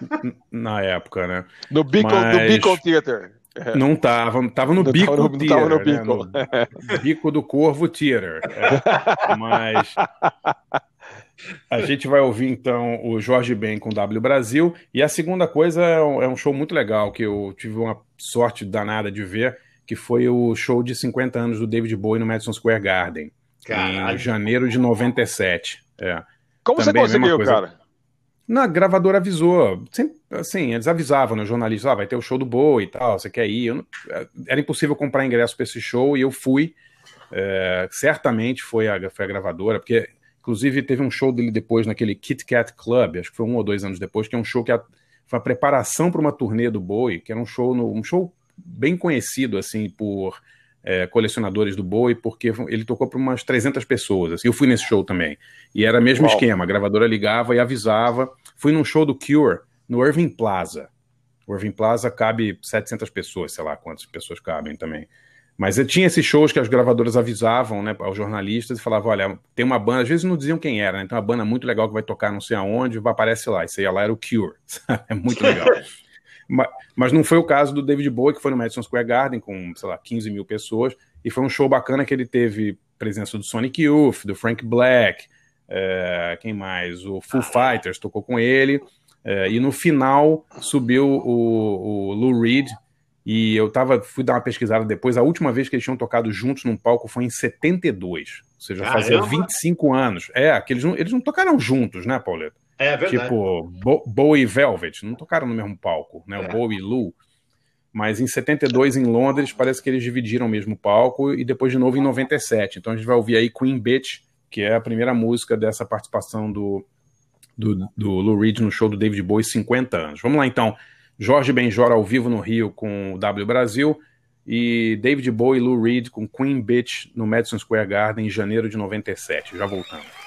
É. na época, né? No Beacon, Mas... no Beacon Theater. Não tava, tava no bico tava no, theater, no, bico. Né? no bico do Corvo Theater. É. Mas a gente vai ouvir então o Jorge Ben com W Brasil. E a segunda coisa é um, é um, show muito legal que eu tive uma sorte danada de ver, que foi o show de 50 anos do David Bowie no Madison Square Garden. Caralho. Em janeiro de 97. É. Como Também você conseguiu, cara? Na gravadora avisou. Sempre, assim, eles avisavam no né, jornalista, ah, vai ter o show do Bowie e tal, você quer ir? Não, era impossível comprar ingresso para esse show e eu fui. É, certamente foi a, foi a gravadora, porque Inclusive, teve um show dele depois naquele Kit Kat Club, acho que foi um ou dois anos depois, que é um show que a, foi a preparação para uma turnê do Bowie, que era um show, no, um show bem conhecido, assim, por é, colecionadores do Bowie, porque ele tocou para umas 300 pessoas. Assim, eu fui nesse show também. E era o mesmo Uau. esquema, a gravadora ligava e avisava. Fui num show do Cure, no Irving Plaza. O Irving Plaza cabe 700 pessoas, sei lá quantas pessoas cabem também. Mas eu tinha esses shows que as gravadoras avisavam né, aos jornalistas e falavam: olha, tem uma banda, às vezes não diziam quem era, né? Tem uma banda muito legal que vai tocar não sei aonde, aparece lá. Isso aí lá era o Cure. é muito legal. mas, mas, não foi o caso do David Bowie, que foi no Madison Square Garden com, sei lá, 15 mil pessoas. E foi um show bacana que ele teve presença do Sonic Youth, do Frank Black, é, quem mais? O Foo Fighters tocou com ele. É, e no final subiu o, o Lou Reed e eu tava, fui dar uma pesquisada depois. A última vez que eles tinham tocado juntos num palco foi em 72. Ou seja, Caramba. fazia 25 anos. É, que eles não, eles não tocaram juntos, né, Pauleta? É verdade. Tipo, Bo Bowie e Velvet, não tocaram no mesmo palco, né? É. O Bowie e Lou. Mas em 72, em Londres, parece que eles dividiram o mesmo palco e depois de novo em 97. Então a gente vai ouvir aí Queen Bitch, que é a primeira música dessa participação do, do, do Lou Reed no show do David Bowie 50 anos. Vamos lá então. Jorge Benjor ao vivo no Rio com o W Brasil e David Bowie e Lou Reed com Queen Bitch no Madison Square Garden em janeiro de 97. Já voltamos.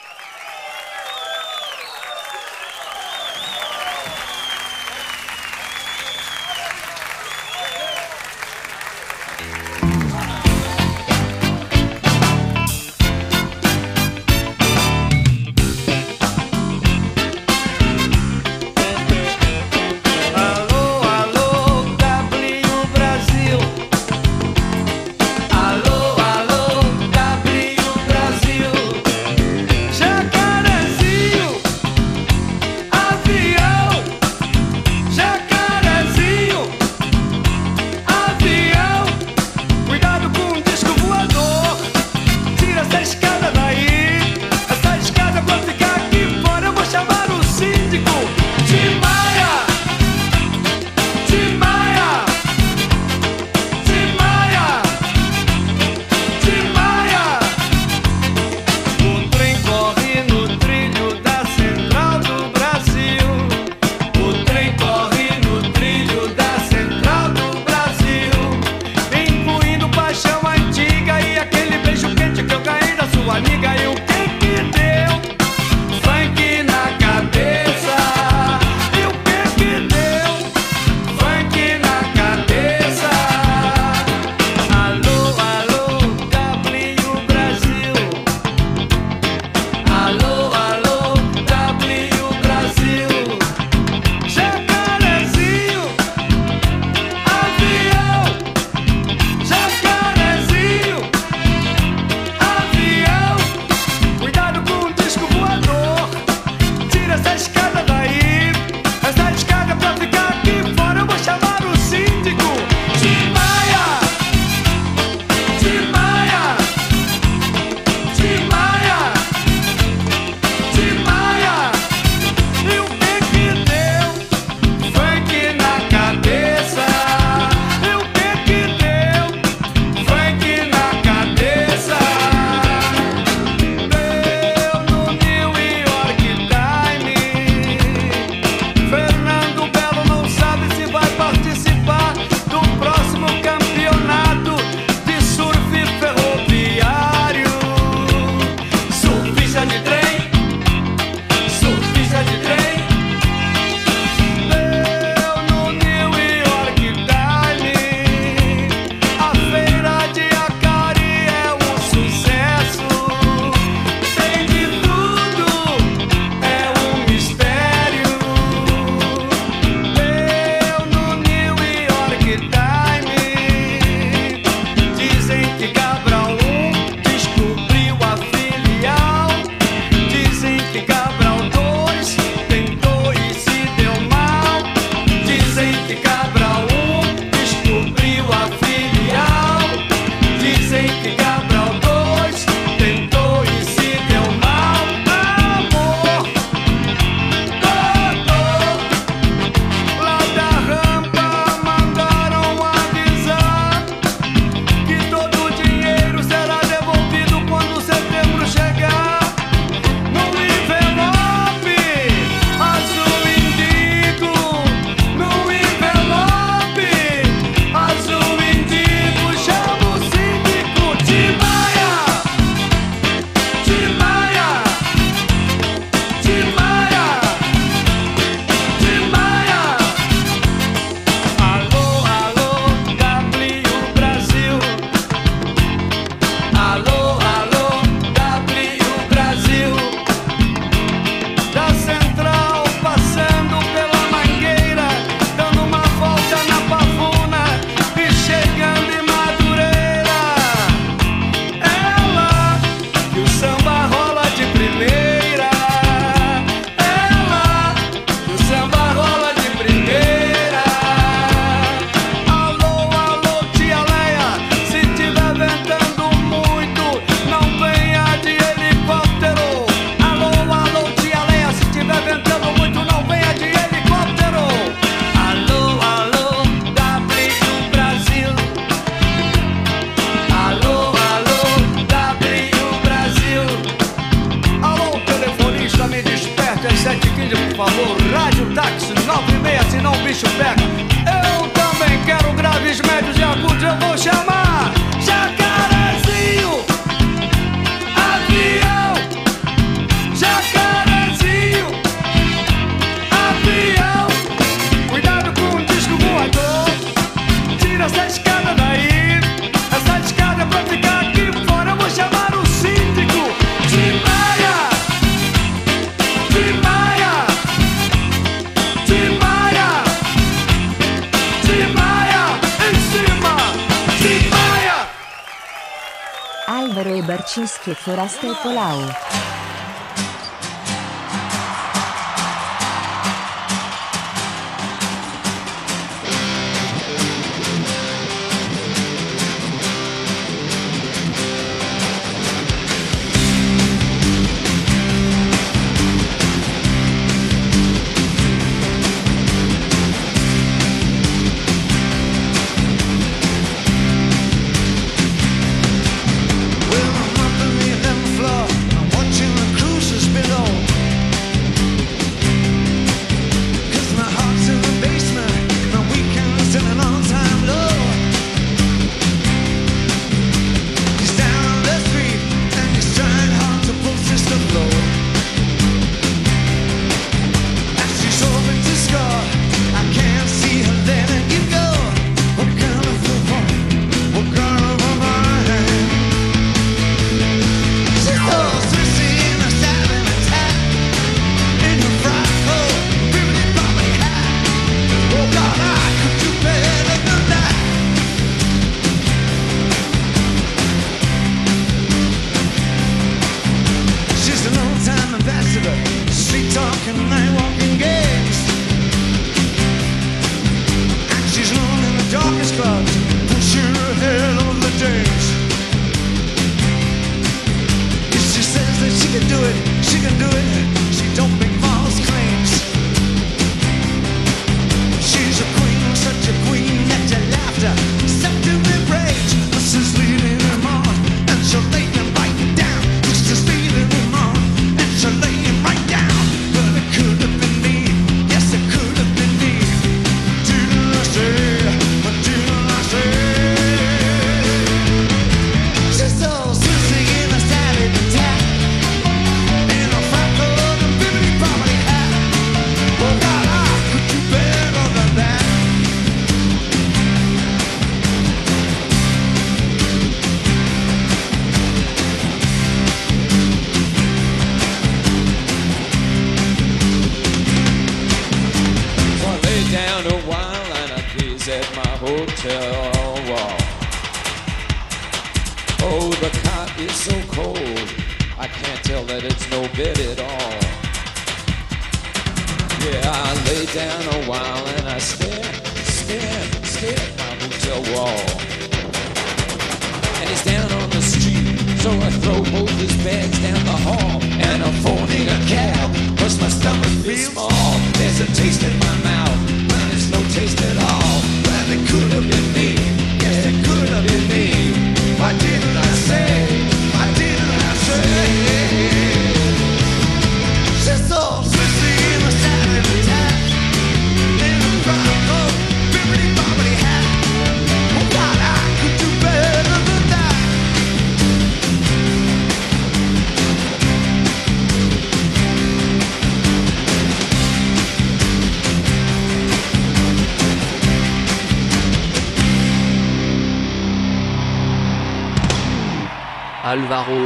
Foraste e Colau.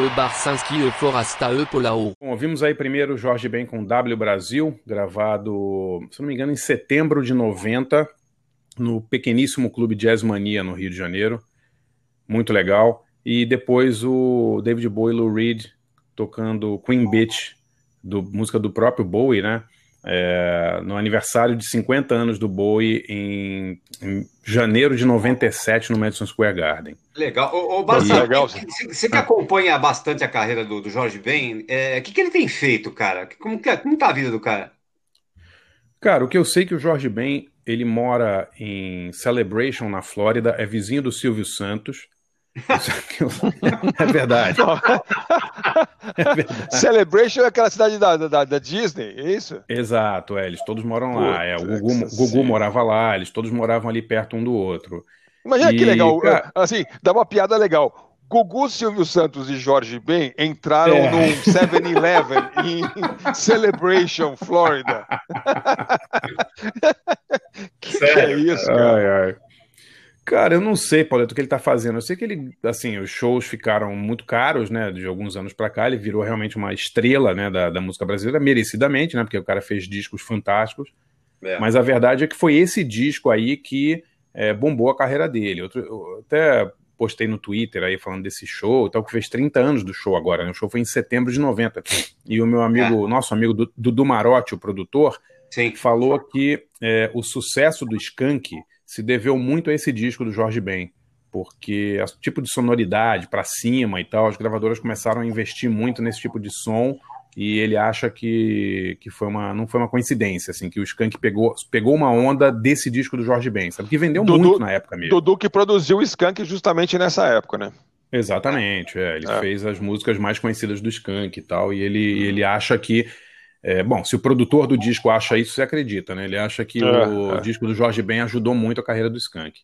E Forasta. Bom, ouvimos aí primeiro Jorge Ben com W Brasil, gravado, se não me engano, em setembro de 90, no pequeníssimo clube Jazz Mania, no Rio de Janeiro. Muito legal. E depois o David Bowie e Lou Reed tocando Queen Beach, do, música do próprio Bowie, né? é, no aniversário de 50 anos do Bowie em, em, janeiro de 97 no Madison Square Garden. Legal. Legal. Você, que acompanha bastante a carreira do, do Jorge Ben, é, o é, que, que ele tem feito, cara? Como, que, como tá a vida do cara? Cara, o que eu sei é que o Jorge Ben, ele mora em Celebration, na Flórida, é vizinho do Silvio Santos, é verdade. é verdade. Celebration é aquela cidade da, da, da, Disney, é isso? Exato, é, eles todos moram lá. É, o Gugu, Gugu morava lá, eles todos moravam ali perto um do outro. Imagina e, que legal, cara... assim, dá uma piada legal. Gugu, Silvio Santos e Jorge Ben entraram é. num 7-Eleven em Celebration, Flórida. que, que é isso, cara? Ai, ai. Cara, eu não sei, Paulo, o que ele tá fazendo. Eu sei que ele, assim, os shows ficaram muito caros, né, de alguns anos para cá. Ele virou realmente uma estrela, né, da, da, música brasileira, merecidamente, né, porque o cara fez discos fantásticos. É. Mas a verdade é que foi esse disco aí que é, bombou a carreira dele. Eu, eu, até postei no Twitter aí falando desse show, tal, que fez 30 anos do show agora. Né? O show foi em setembro de 90. E o meu amigo, é. nosso amigo Dudu Marotti, o produtor, Sim. falou que é, o sucesso do Skank se deveu muito a esse disco do Jorge Ben, porque o tipo de sonoridade para cima e tal, as gravadoras começaram a investir muito nesse tipo de som e ele acha que, que foi uma, não foi uma coincidência, assim, que o Skank pegou, pegou uma onda desse disco do Jorge Ben, sabe? Que vendeu Dudu, muito na época mesmo. Dudu que produziu o Skank justamente nessa época, né? Exatamente, é, ele é. fez as músicas mais conhecidas do Skank e tal, e ele, ele acha que é, bom, se o produtor do disco acha isso, você acredita, né? Ele acha que é, o é. disco do Jorge Ben ajudou muito a carreira do Skank.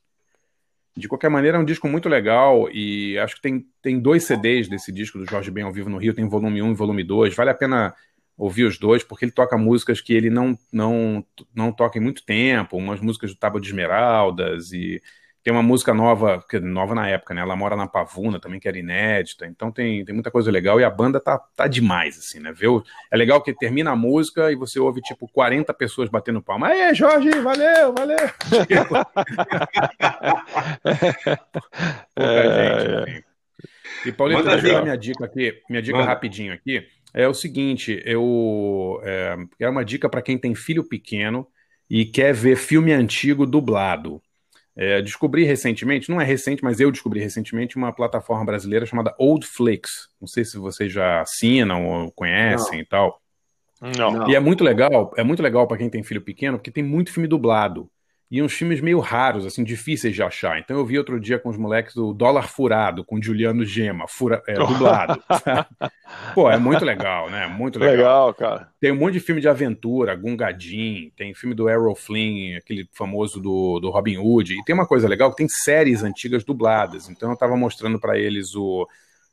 De qualquer maneira, é um disco muito legal e acho que tem, tem dois CDs desse disco do Jorge Ben ao vivo no Rio, tem volume 1 e volume 2. Vale a pena ouvir os dois, porque ele toca músicas que ele não, não, não toca em muito tempo, umas músicas do Tábua de Esmeraldas e tem uma música nova, que nova na época, né? Ela mora na Pavuna também, que era inédita. Então tem, tem muita coisa legal e a banda tá, tá demais, assim, né? Vê é legal que termina a música e você ouve, tipo, 40 pessoas batendo palma. Aê, Jorge, valeu, valeu! é, gente, E, Paulito, deixa eu dar minha dica aqui, minha dica Manda. rapidinho aqui. É o seguinte, eu é, é uma dica para quem tem filho pequeno e quer ver filme antigo dublado. É, descobri recentemente, não é recente, mas eu descobri recentemente uma plataforma brasileira chamada Oldflix. Não sei se vocês já assinam ou conhecem não. e tal. Não. E é muito legal, é muito legal para quem tem filho pequeno, porque tem muito filme dublado e uns filmes meio raros, assim, difíceis de achar. Então eu vi outro dia com os moleques o Dólar Furado, com Juliano Gema, fura, é, dublado. Pô, é muito legal, né? Muito legal. Legal, cara. Tem um monte de filme de aventura, Gungadin, tem filme do Errol Flynn, aquele famoso do, do Robin Hood. E tem uma coisa legal, que tem séries antigas dubladas. Então eu tava mostrando para eles o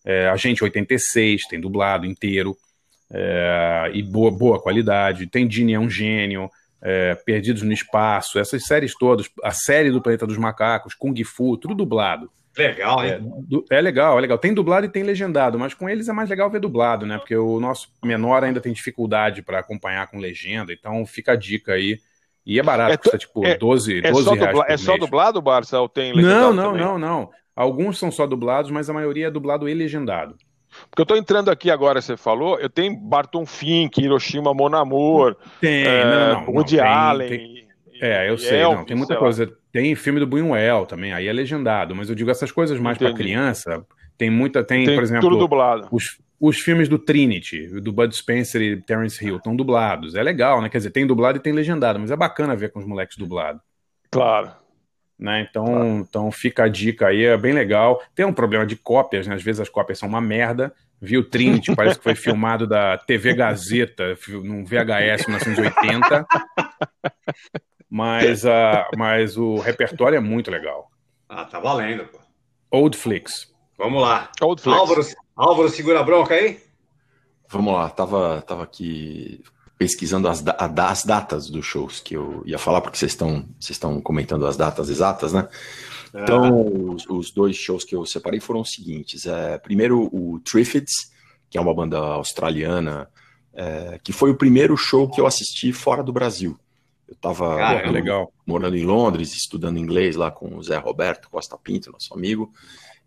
é, Agente 86, tem dublado inteiro. É, e boa, boa qualidade. Tem Dini é um gênio é, Perdidos no Espaço, essas séries todas, a série do Planeta dos Macacos, Kung Fu, tudo dublado. Legal, hein? É, du, é, legal, é legal. Tem dublado e tem legendado, mas com eles é mais legal ver dublado, né? Porque o nosso menor ainda tem dificuldade para acompanhar com legenda, então fica a dica aí. E é barato, é, custa tipo é, 12, 12 só reais. É só dublado, Barça? Ou tem legendado? Não, não, também? não, não. Alguns são só dublados, mas a maioria é dublado e legendado. Porque eu estou entrando aqui agora, você falou, eu tenho Barton Fink, Hiroshima Mon Amour, tem, é, não, não, Woody não, Allen. Tem, é, eu sei, Elvis, não, tem muita coisa. Lá. Tem filme do Buñuel também, aí é legendado, mas eu digo essas coisas mais para criança, tem muita, tem, tem por exemplo, tudo dublado. Os, os filmes do Trinity, do Bud Spencer e Terence Hill, estão dublados. É legal, né? Quer dizer, tem dublado e tem legendado, mas é bacana ver com os moleques dublados. Claro. Né? Então, claro. então fica a dica aí, é bem legal. Tem um problema de cópias, né? Às vezes as cópias são uma merda. Viu Trinity, parece que foi filmado da TV Gazeta, num VHS 1980. Mas, uh, mas o repertório é muito legal. Ah, tá valendo, pô. Old Flix. Vamos lá. Old Flix. Álvaro, Álvaro, segura a bronca aí? Vamos lá, tava, tava aqui pesquisando as, as datas dos shows que eu ia falar, porque vocês estão vocês estão comentando as datas exatas, né? É. Então, os, os, dois shows que eu separei foram os seguintes. É, primeiro, o Triffids, que é uma banda australiana, é, que foi o primeiro show que eu assisti fora do Brasil. Eu estava morando, morando em Londres, estudando inglês lá com o Zé Roberto Costa Pinto, nosso amigo.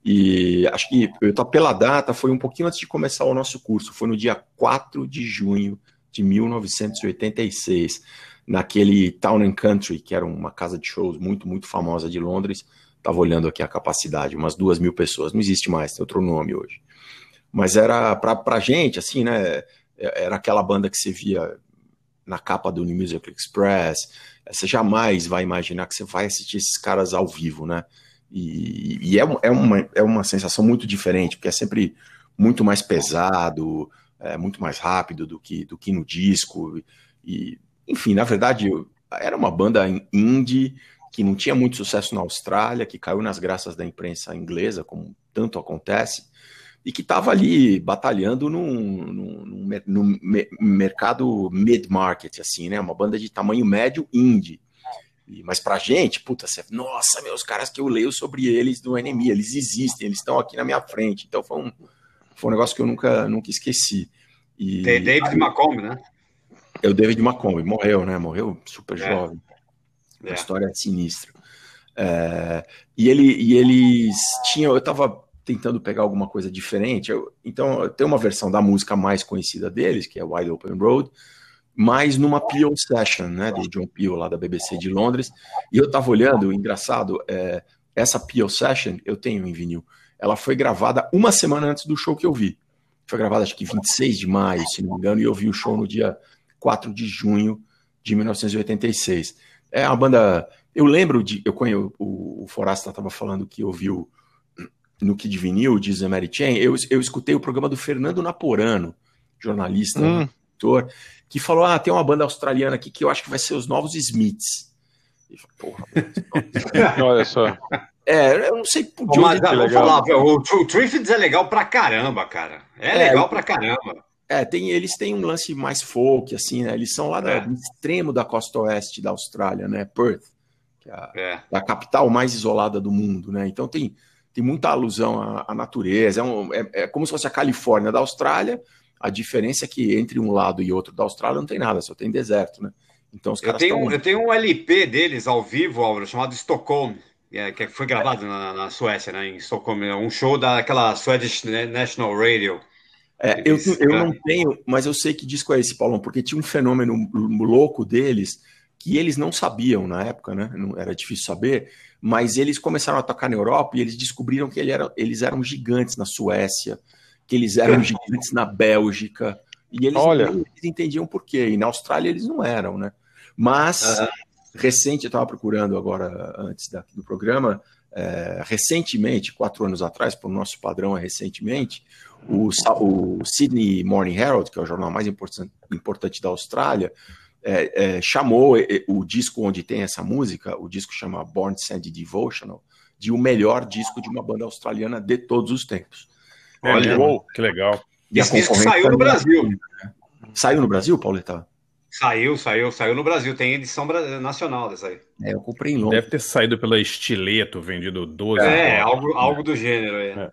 E acho que eu tá pela data, foi um pouquinho antes de começar o nosso curso, foi no dia 4 de junho de 1986, naquele Town and Country, que era uma casa de shows muito, muito famosa de Londres. Estava olhando aqui a capacidade, umas duas mil pessoas. Não existe mais, tem outro nome hoje. Mas era para a gente, assim, né? Era aquela banda que você via na capa do New Music Express. Você jamais vai imaginar que você vai assistir esses caras ao vivo, né? E, e é, é, uma, é uma sensação muito diferente, porque é sempre muito mais pesado, é, muito mais rápido do que, do que no disco. E, enfim, na verdade, era uma banda indie que não tinha muito sucesso na Austrália, que caiu nas graças da imprensa inglesa, como tanto acontece, e que estava ali batalhando num, num, num mercado mid-market, assim, né? Uma banda de tamanho médio indie. Mas pra gente, puta, nossa, meus caras que eu leio sobre eles do NME, eles existem, eles estão aqui na minha frente. Então foi um, foi um negócio que eu nunca, nunca esqueci. E, David Macomb, né? É o David Macomb, morreu, né? Morreu super é. jovem. Uma é. história sinistra. É, e, ele, e eles tinham, eu tava tentando pegar alguma coisa diferente, eu, então tem uma versão da música mais conhecida deles, que é Wide Open Road, mas numa Peel Session, né, do John Peel, lá da BBC de Londres, e eu tava olhando, engraçado, é, essa Peel Session, eu tenho em vinil, ela foi gravada uma semana antes do show que eu vi, foi gravada acho que 26 de maio, se não me engano, e eu vi o show no dia 4 de junho de 1986. É uma banda, eu lembro de, eu conheço, o, o Forasta estava falando que ouviu no Kid Vinil, diz a Mary Chain, eu, eu escutei o programa do Fernando Naporano, jornalista, hum. Editor, que falou: Ah, tem uma banda australiana aqui que eu acho que vai ser os novos Smiths. Porra, olha só. É, eu não sei por Mas, é legal. Falar, o, o Triffids é legal pra caramba, cara. É, é legal pra caramba. É, tem, eles têm um lance mais folk, assim, né? Eles são lá é. do extremo da costa oeste da Austrália, né? Perth, que é a, é. a, capital mais isolada do mundo, né? Então tem, tem muita alusão à, à natureza. É, um, é, é, como se fosse a Califórnia da Austrália, a diferença é que entre um lado e outro da Austrália não tem nada, só tem deserto, né? Então os caras eu, tenho, tão... eu tenho um LP deles ao vivo, Álvaro, chamado Stockholm, que foi gravado na, na, Suécia, né, em Stockholm, é um show daquela Swedish National Radio. É, eu, eu não tenho, mas eu sei que disco é esse, Paulão, porque tinha um fenômeno louco deles que eles não sabiam na época, né? Não, era difícil saber, mas eles começaram a tocar na Europa e eles descobriram que ele era, eles eram gigantes na Suécia, que eles eram gigantes na Bélgica, e eles, Olha. Não, eles entendiam por quê, e na Austrália eles não eram, né? Mas, uhum. Recente, eu estava procurando agora, antes da, do programa, é, recentemente, quatro anos atrás, para o nosso padrão é recentemente, o, o, Sydney Morning Herald, que é o jornal mais importante, importante da Austrália, é, é, chamou o disco onde tem essa música, o disco chama Born Sandy Devotional, de o melhor disco de uma banda australiana de todos os tempos. É, Olha, uou, que legal. E Esse disco saiu no Brasil. Saiu no Brasil, Pauleta? Saiu, saiu, saiu no Brasil. Tem edição nacional dessa aí. É, eu comprei em Londres. Deve ter saído pela Estileto, vendido 12. É, algo, algo do gênero aí. É.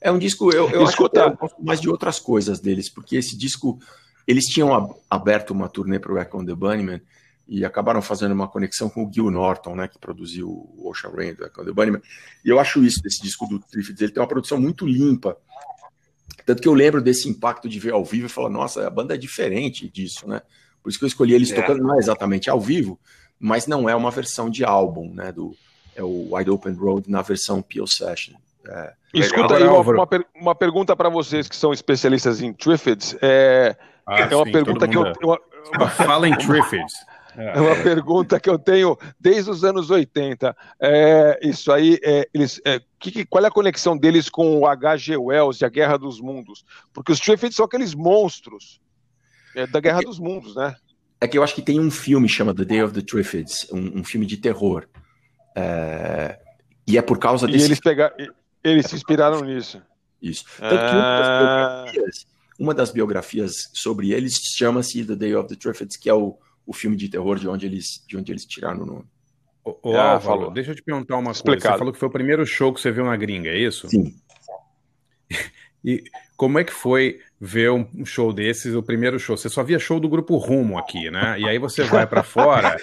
é um disco, eu, eu acho que eu gosto mais de outras coisas deles, porque esse disco, eles tinham aberto uma turnê para o Back on the Bunnyman e acabaram fazendo uma conexão com o Gil Norton, né, que produziu o Ocean Rain do Echo the Bunnyman. E eu acho isso desse disco do Triffids, ele tem uma produção muito limpa. Tanto que eu lembro desse impacto de ver ao vivo e falar, nossa, a banda é diferente disso, né? Por isso que eu escolhi eles é. tocando não é exatamente ao vivo, mas não é uma versão de álbum, né? Do, é o Wide Open Road na versão Peel Session. É, Escuta aí uma, uma, per uma pergunta para vocês que são especialistas em Triffids. É, ah, é uma sim, pergunta que eu. É. Uma. Fala em Triffids. É uma pergunta que eu tenho desde os anos 80. É, isso aí, é, eles, é, que, qual é a conexão deles com o H.G. Wells e a Guerra dos Mundos? Porque os Triffids são aqueles monstros é, da Guerra dos Mundos, né? É que eu acho que tem um filme chamado The Day of the Triffids, um, um filme de terror. É, e é por causa desse. E eles, pegaram, eles se inspiraram nisso. Isso. Tanto que uma das, ah. biografias, uma das biografias sobre eles chama-se The Day of the Triffids, que é o o filme de terror de onde eles, de onde eles tiraram o nome. Ô, ah, Álvaro, deixa eu te perguntar uma Explicado. coisa. Você falou que foi o primeiro show que você viu na gringa, é isso? Sim. E como é que foi ver um show desses, o primeiro show? Você só via show do grupo Rumo aqui, né? E aí você vai para fora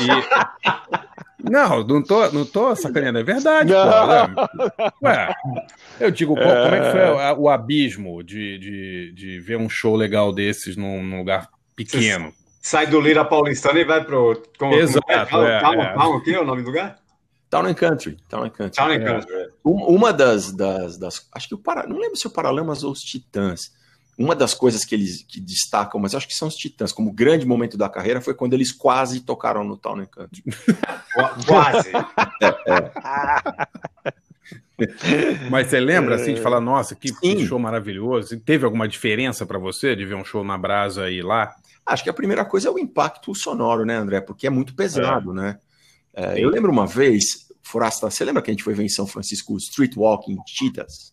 e. Não, não tô, não tô sacaneando, é verdade. Não. Pô, né? Ué, eu digo, pô, como é que foi é. o abismo de, de, de ver um show legal desses num, num lugar pequeno? sai do Lira Paulistano e vai pro. Como, Exato. Como é? Town, é, é. Town, é o nome do lugar? Town and Country. Town and Country. Town and é. Country. É. Uma das, das, das, Acho que o Para, Não lembro se o Paralamas ou os Titãs. uma das coisas que eles que destacam, mas acho que são os Titãs, como grande momento da carreira, foi quando eles quase tocaram no Town Country. Quase. É, é. Mas você lembra assim de falar, nossa, que, que show maravilhoso? E teve alguma diferença para você de ver um show na Brasa e ir lá? Acho que a primeira coisa é o impacto sonoro, né, André? Porque é muito pesado, né? É, eu lembro uma vez, Forasta, você lembra que a gente foi ver em São Francisco Street Walking Cheetahs?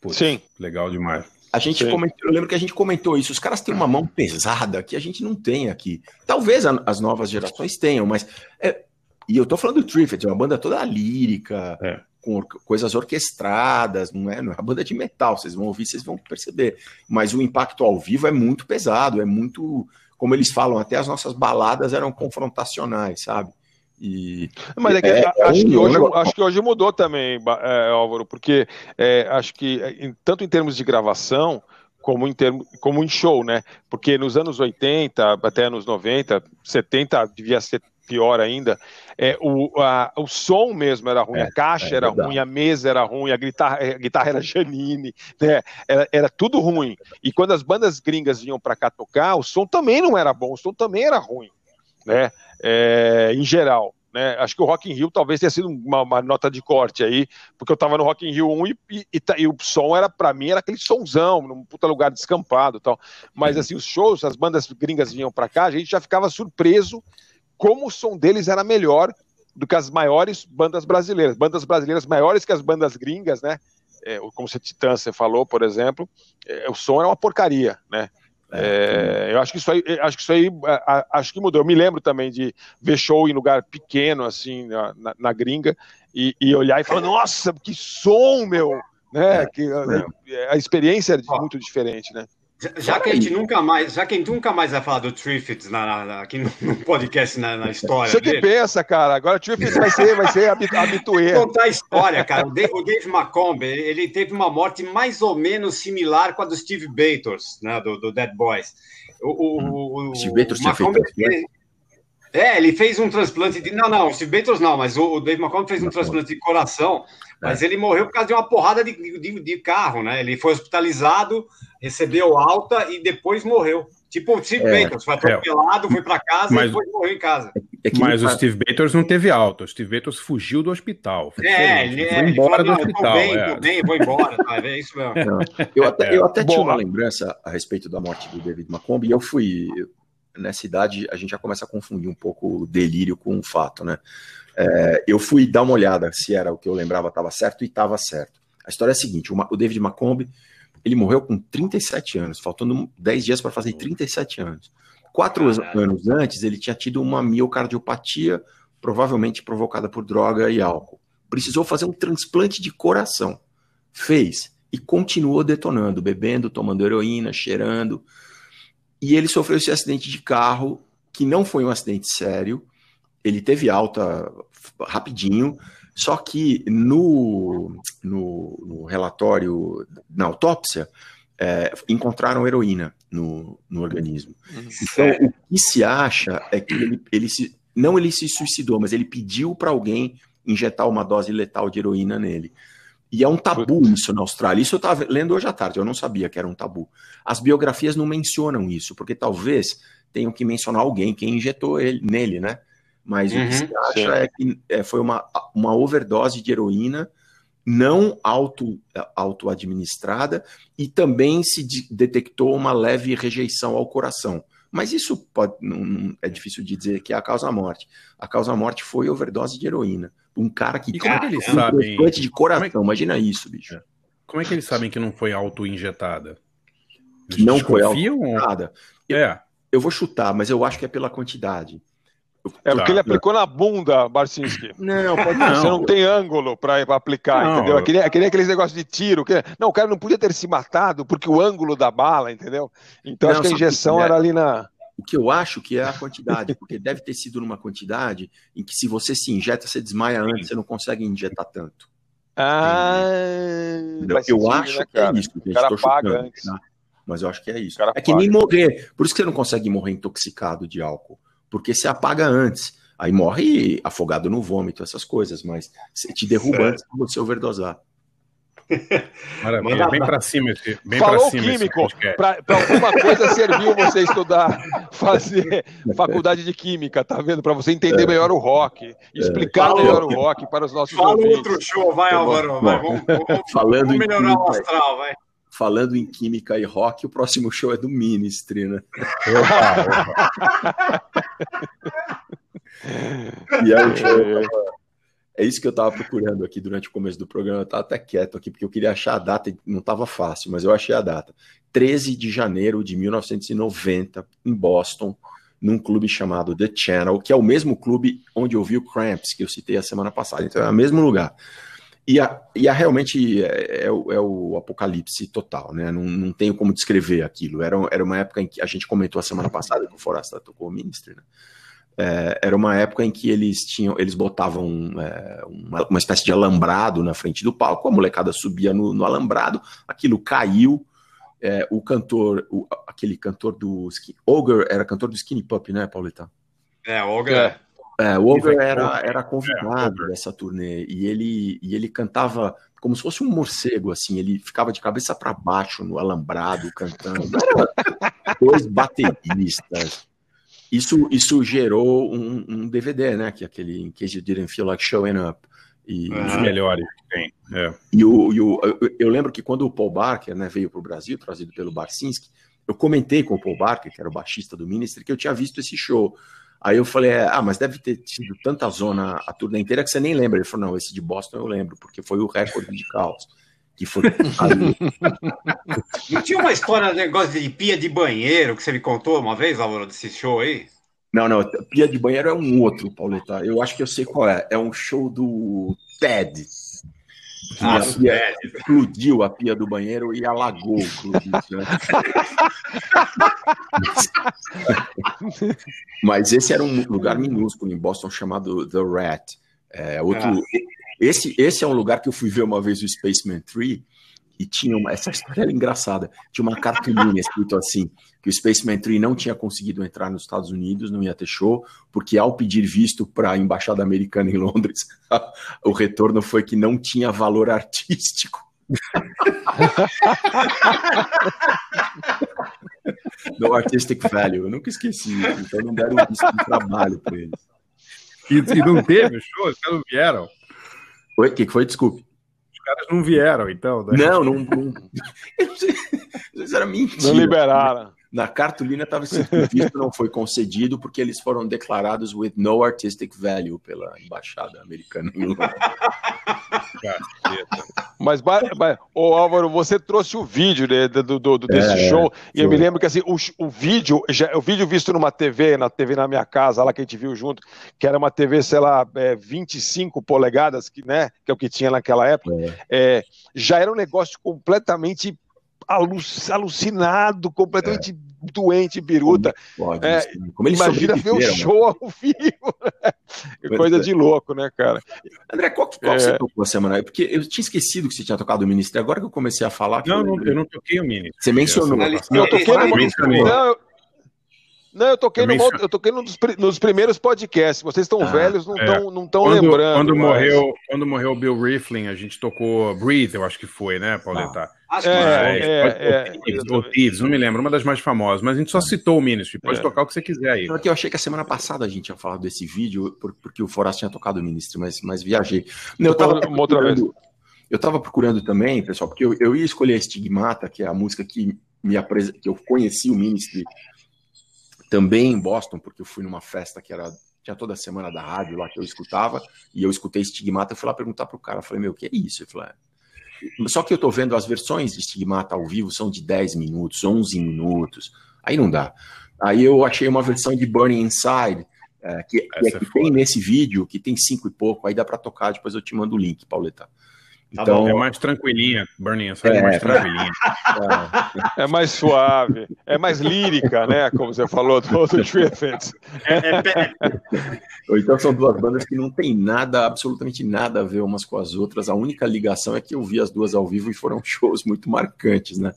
Putz, Sim. Legal demais. A gente comentou, eu lembro que a gente comentou isso. Os caras têm uma mão pesada que a gente não tem aqui. Talvez a, as novas gerações tenham, mas. É, e eu tô falando do Triffids, é uma banda toda lírica, é. com or coisas orquestradas, não é, não é uma banda de metal. Vocês vão ouvir, vocês vão perceber. Mas o impacto ao vivo é muito pesado, é muito. Como eles falam, até as nossas baladas eram confrontacionais, sabe? E, Mas é que, é, acho, é um- que hoje, um- acho que hoje mudou também, é, Álvaro, porque é, acho que em- tanto em termos de gravação como em, termo, como em show, né? Porque nos anos 80, até anos 90, 70 devia ser pior ainda, é, o, a- o som mesmo era ruim, É, a caixa é era ruim, a mesa era ruim, a guitarra, a guitarra era Janine, né? Era, era tudo ruim. E quando as bandas gringas vinham para cá tocar, o som também não era bom, o som também era ruim, né? É, em geral. Né? Acho que o Rock in Rio talvez tenha sido uma, uma nota de corte aí, porque eu tava no Rock in Rio 1 e, e, e ta- e o som era, para mim, era aquele sonzão, num puta lugar descampado e tal. Mas assim, os shows, as bandas gringas vinham para cá, a gente já ficava surpreso como o som deles era melhor do que as maiores bandas brasileiras. Bandas brasileiras maiores que as bandas gringas, né? É, como você Titã, você falou, por exemplo, é, o som era uma porcaria, né? É, eu acho que isso aí, eu acho que isso aí, a- acho que mudou. Eu me lembro também de ver show em lugar pequeno, assim, na, na- na gringa, e, e olhar e falar, nossa, que som, meu! Né? Que, a, a experiência é muito diferente, né? Já, que a gente nunca mais, já que a gente nunca mais vai falar do Triffids na, na- na- aqui no, podcast na, na história. Você que dele. pensa, cara, agora o Triffids vai ser, vai ser habi- habituê. Vou contar a história, cara. O Dave, o Dave McComb, ele teve uma morte mais ou menos similar com a do Steve Bators, né, do, do Dead Boys. O, o, o, Steve Bators tinha feito ele- É, ele fez um transplante de. Não, não, o Steve Bators não, mas o, o Dave McComb fez um transplante de coração, mas ele morreu por causa de uma porrada de, de, de carro, né? Ele foi hospitalizado, recebeu alta e depois morreu. Tipo o Steve É, Bators, foi atropelado, foi para casa Mas- e depois morreu em casa. Mas o Steve Bators não teve alta. O Steve Bators fugiu do hospital. Foi É, diferente. ele, foi é, ele embora falou, do "Não, eu tô hospital. bem, é. tô bem, vou embora, tá? É isso mesmo. Não, eu até, eu até É. tinha uma lembrança a respeito da morte do David Macomb, e eu fui. Nessa idade, a gente já começa a confundir um pouco o delírio com o fato, né? É, eu fui dar uma olhada se era o que eu lembrava estava certo e estava certo. A história é a seguinte: o o David Macomb ele morreu com 37 anos, faltando 10 dias para fazer 37 anos. Quatro anos antes, ele tinha tido uma miocardiopatia, provavelmente provocada por droga e álcool. Precisou fazer um transplante de coração. Fez e continuou detonando, bebendo, tomando heroína, cheirando. E ele sofreu esse acidente de carro, que não foi um acidente sério. Ele teve alta rapidinho, só que no, no, no relatório, na autópsia, é, encontraram heroína no, no organismo. Então, o que se acha é que ele, ele se, não ele se suicidou, mas ele pediu para alguém injetar uma dose letal de heroína nele. E é um tabu isso na Austrália. Isso eu estava lendo hoje à tarde, eu não sabia que era um tabu. As biografias não mencionam isso, porque talvez tenham que mencionar alguém, quem injetou ele, nele, né? Mas o Uhum, que se acha sim. é que é, foi uma, uma overdose de heroína não auto, auto-administrada e também se de- detectou uma leve rejeição ao coração. Mas isso pode, não, não- é difícil de dizer que é a causa-morte. A causa-morte foi overdose de heroína. Um cara que como é que eles um sabem? transplante de coração, imagina isso, bicho. Como é que eles sabem que não foi auto-injetada? Que não foi auto-injetada. Eu, É. eu vou chutar, mas eu acho que é pela quantidade. É porque Tá. ele aplicou na bunda, Barcinski. Não, pode Você não. não tem ângulo para aplicar, Não. entendeu? É que, nem, é que nem aqueles negócios de tiro. Que, não, o cara não podia ter se matado porque o ângulo da bala, entendeu? Então Não, acho que a que injeção é? era ali na. O que eu acho que é a quantidade, porque deve ter sido numa quantidade em que se você se injeta, você desmaia antes, você não consegue injetar tanto. Ah, eu sentido, acho né, que é isso. O cara paga chutando, antes. tá? Mas eu acho que é isso. É que paga. nem morrer. Por isso que você não consegue morrer intoxicado de álcool. Porque você apaga antes. Aí morre afogado no vômito, essas coisas, mas você te derruba Certo. antes de você overdosar. Maravilha, Manda bem para cima esse, bem Falou pra cima esse químico. Para alguma coisa serviu você estudar, fazer faculdade de química, tá vendo? Para você entender melhor o rock, explicar Fala melhor o rock para os nossos Fala ouvintes. outro show, vai, Tá. Álvaro. Vai, vamos, vamos- falando vamos em melhorar o química- astral, vai. Falando em química e rock, o próximo show é do Ministry, né? E é, tava- é isso que eu estava procurando aqui durante o começo do programa. Eu estava até quieto aqui, porque eu queria achar a data, não estava fácil, mas eu achei a data. 13 de janeiro de 1990, em Boston, num clube chamado The Channel, que é o mesmo clube onde eu vi o Cramps, que eu citei a semana passada. Então é o mesmo lugar. E, a, e a realmente é, é o, é o apocalipse total, né? Não, não tenho como descrever aquilo. Era, era uma época em que a gente comentou a semana passada que o Forasta tocou o Ministry, né? É, era uma época em que eles tinham, eles botavam é, uma, uma espécie de alambrado na frente do palco, a molecada subia no, no alambrado, aquilo caiu. é, o cantor, o- aquele cantor do Ogre era cantor do Skinny Pup, né, Pauleta? É, Olga. É, o Ogre Vai- era, era convidado dessa turnê e ele, e ele cantava como se fosse um morcego, assim, ele ficava de cabeça para baixo no alambrado cantando. Dois bateristas. Isso, isso gerou um, um DVD, né? Que é aquele In Case You Didn't Feel Like Showing Up. E, Um dos melhores que tem. É. e o, e o- eu, eu lembro que quando o Paul Barker né, veio para o Brasil, trazido pelo Barcinski, eu comentei com o Paul Barker, que era o baixista do Ministry, que eu tinha visto esse show. Aí eu falei, ah, mas deve ter tido tanta zona a turnê inteira que você nem lembra. Ele falou, não, esse de Boston eu lembro, porque foi o recorde de caos. Que foi. Não tinha uma história, um negócio de pia de banheiro que você me contou uma vez, Álvaro, desse show aí? Não, não, Pia de Banheiro é um outro, Pauleta. Eu acho que eu sei qual é. É um show do Ted. Que Ah, a pia Ted. explodiu a pia do banheiro e alagou o clube. Mas esse era um lugar minúsculo em Boston chamado The Rat. É, outro, Ah. esse, esse é um lugar que eu fui ver uma vez o Spaceman 3 e tinha uma, essa história era engraçada. Tinha uma cartolina escrito assim: que o Spaceman 3 não tinha conseguido entrar nos Estados Unidos, não ia ter show, porque ao pedir visto para a embaixada americana em Londres, o retorno foi que não tinha valor artístico. No artistic value, eu nunca esqueci. Então não deram de trabalho para eles. E, e não teve show? Os caras não vieram. Oi, o que foi? Desculpe. Os caras não vieram, então. né? Não, não. não... Isso era mentira. Não liberaram. Na cartolina estava escrito que o visto não foi concedido porque eles foram declarados with no artistic value pela embaixada americana em Londres. Mas, ba- ô Álvaro, você trouxe o vídeo né, do, do- do- desse É, show, e eu me lembro que assim, o, o vídeo, já, o vídeo visto numa TV, na TV na minha casa, lá que a gente viu junto, que era uma TV, sei lá, é, 25 polegadas, que, né, que é o que tinha naquela época, é, já era um negócio completamente alucinado, completamente doente, biruta. Pode, É, isso. Como eles imagina ver o né? show ao vivo. É Coisa de louco, né, cara? André, qual que, qual que É. você tocou a semana? Porque eu tinha esquecido que você tinha tocado o Ministério. Agora que eu comecei a falar. que Não, eu não, eu não toquei o Mini. Você mencionou. Essa- Eu toquei Eu no, não, eu, não, eu toquei, no, eu toquei num dos, pri- nos primeiros podcasts. Vocês estão Ah, velhos, não é. estão não tão Quando, lembrando. quando mas- morreu, quando morreu o Bill Riflin, a gente tocou Breathe, eu acho que foi, né, Pauleta? Acho É, que é, é, Thieves, ou Thieves, não me lembro, uma das mais famosas, mas a gente só citou o Ministry, pode É. tocar o que você quiser aí. Não, é que eu achei que a semana passada a gente tinha falado desse vídeo, por- porque o Foraz tinha tocado o Ministry, mas, mas viajei. Não, eu tava Uma outra vez. procurando, eu tava procurando também, pessoal, porque eu, eu ia escolher a Stigmata, que é a música que, me apres... que eu conheci o Ministry também em Boston, porque eu fui numa festa que era tinha toda semana da rádio lá que eu escutava, e eu escutei Stigmata, eu fui lá perguntar pro cara, falei, meu, o que é isso? Ele falou, "É." Só que eu tô vendo as versões de Stigmata ao vivo são de 10 minutos, 11 minutos, aí não dá. Aí eu achei uma versão de Burning Inside, é, que, que, é é que tem nesse vídeo, que tem cinco e pouco, aí dá pra tocar, depois eu te mando o link, Pauleta. Tá Então, É mais tranquilinha, Burning Inside é, É, mais tranquilinha. É mais suave, é mais lírica, né? Como você falou do, do Triffett. É, é, é, Ou então são duas bandas que não tem nada, absolutamente nada a ver umas com as outras. A única ligação é que eu vi as duas ao vivo e foram shows muito marcantes, né?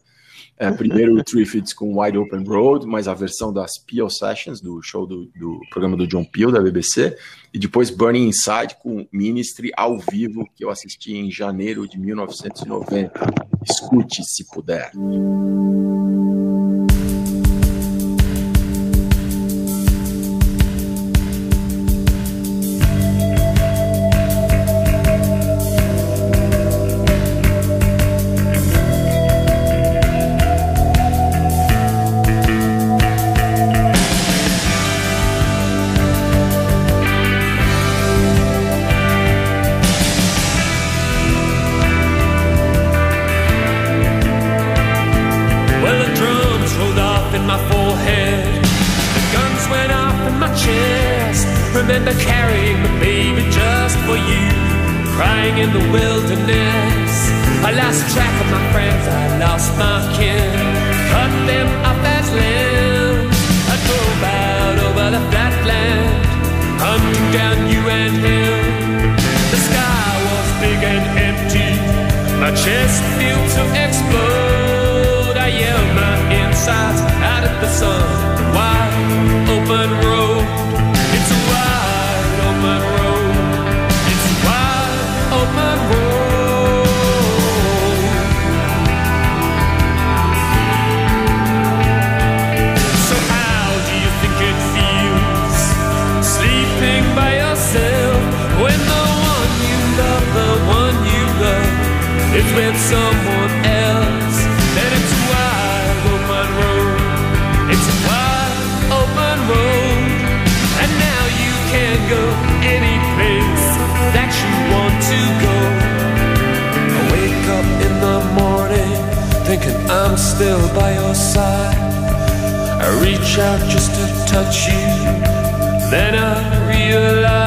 É, primeiro o Triffids com Wide Open Road, mas a versão das Peel Sessions, do show do, do programa do John Peel, da BBC, e depois Burning Inside com Ministry ao vivo, que eu assisti em janeiro de 1990. Escute se puder. Chest. Remember carrying the baby just for you. Crying in the wilderness. I lost track of my friends. I lost my kin. Cut them up as lambs. I drove out over the flatland. Hunting down you and him. The sky was big and empty. My chest felt to explode. I yelled my insides out at the sun. With someone else? Then it's a wide open road. It's a wide open road, and now you can go any place that you want to go. I wake up in the morning thinking I'm still by your side. I reach out just to touch you, then I realize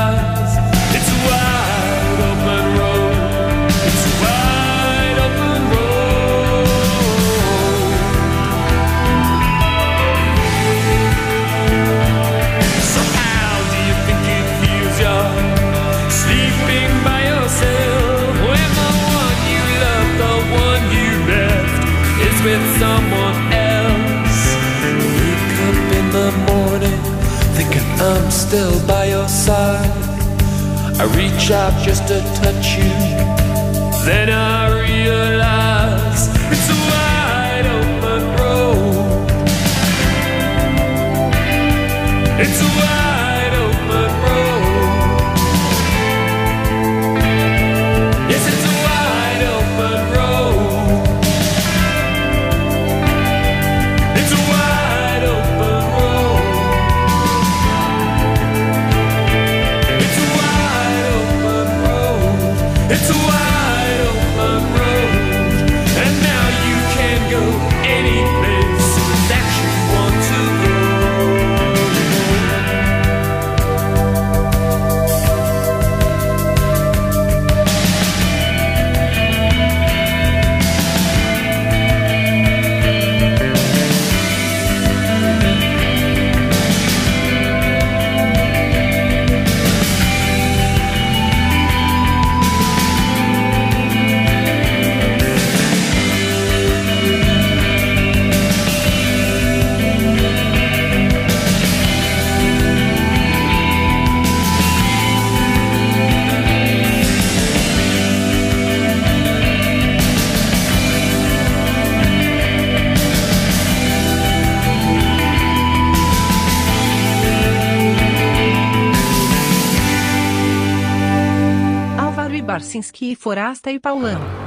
still by your side. I reach out just to touch you, then I realize it's a wide open road. It's a Álvaro e Forasta e Paulão.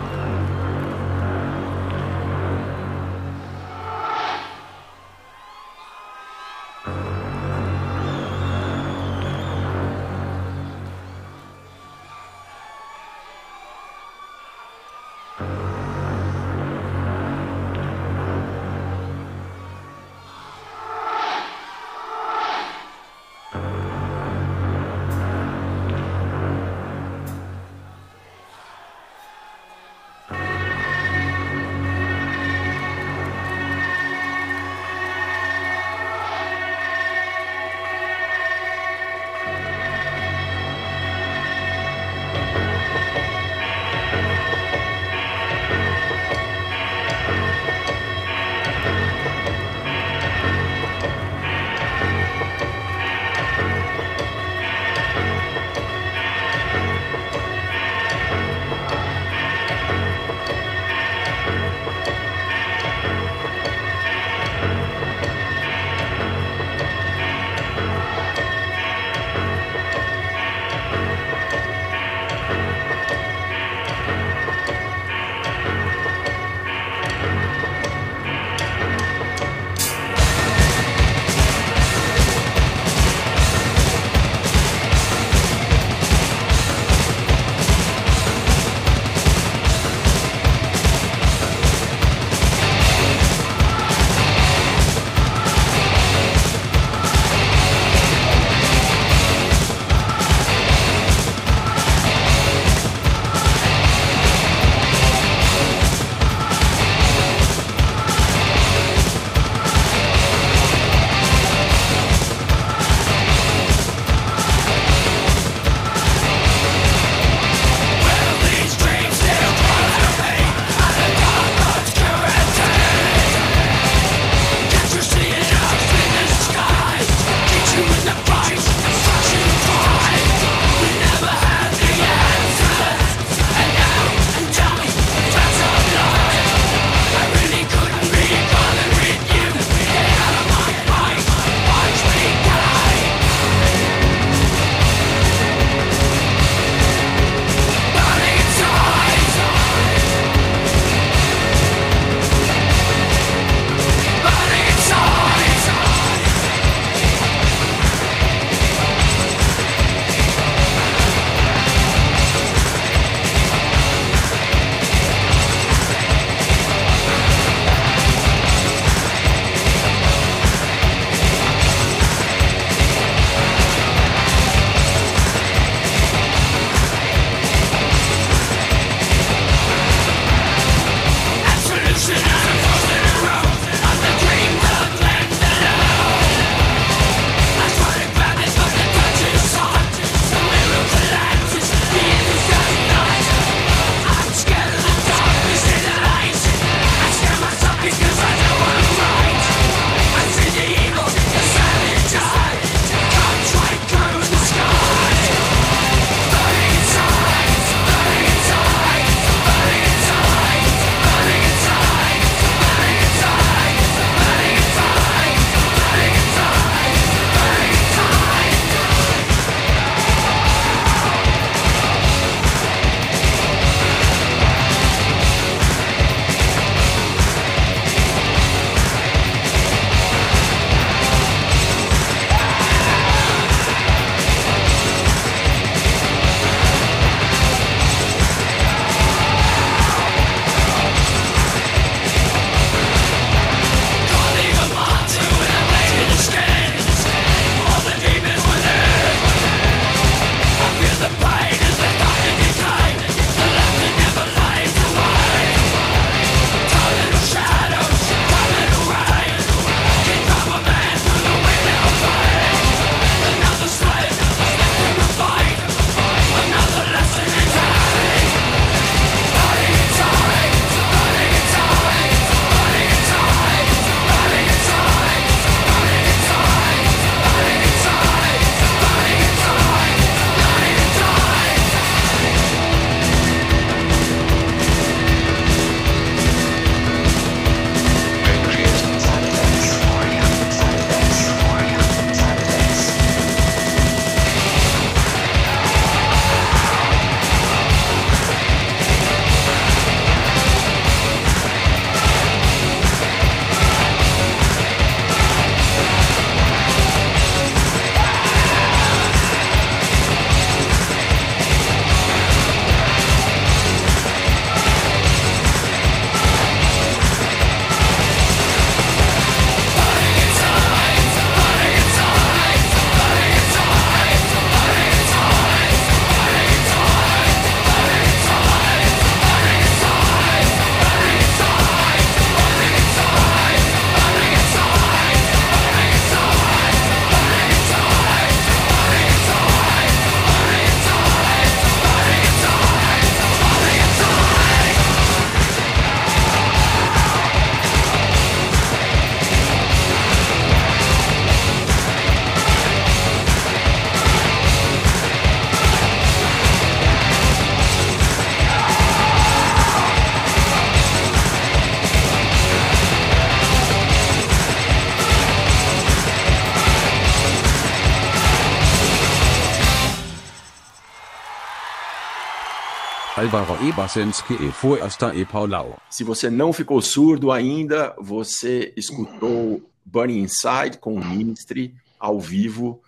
Se você não ficou surdo ainda, você escutou Burning Inside com o Ministry ao vivo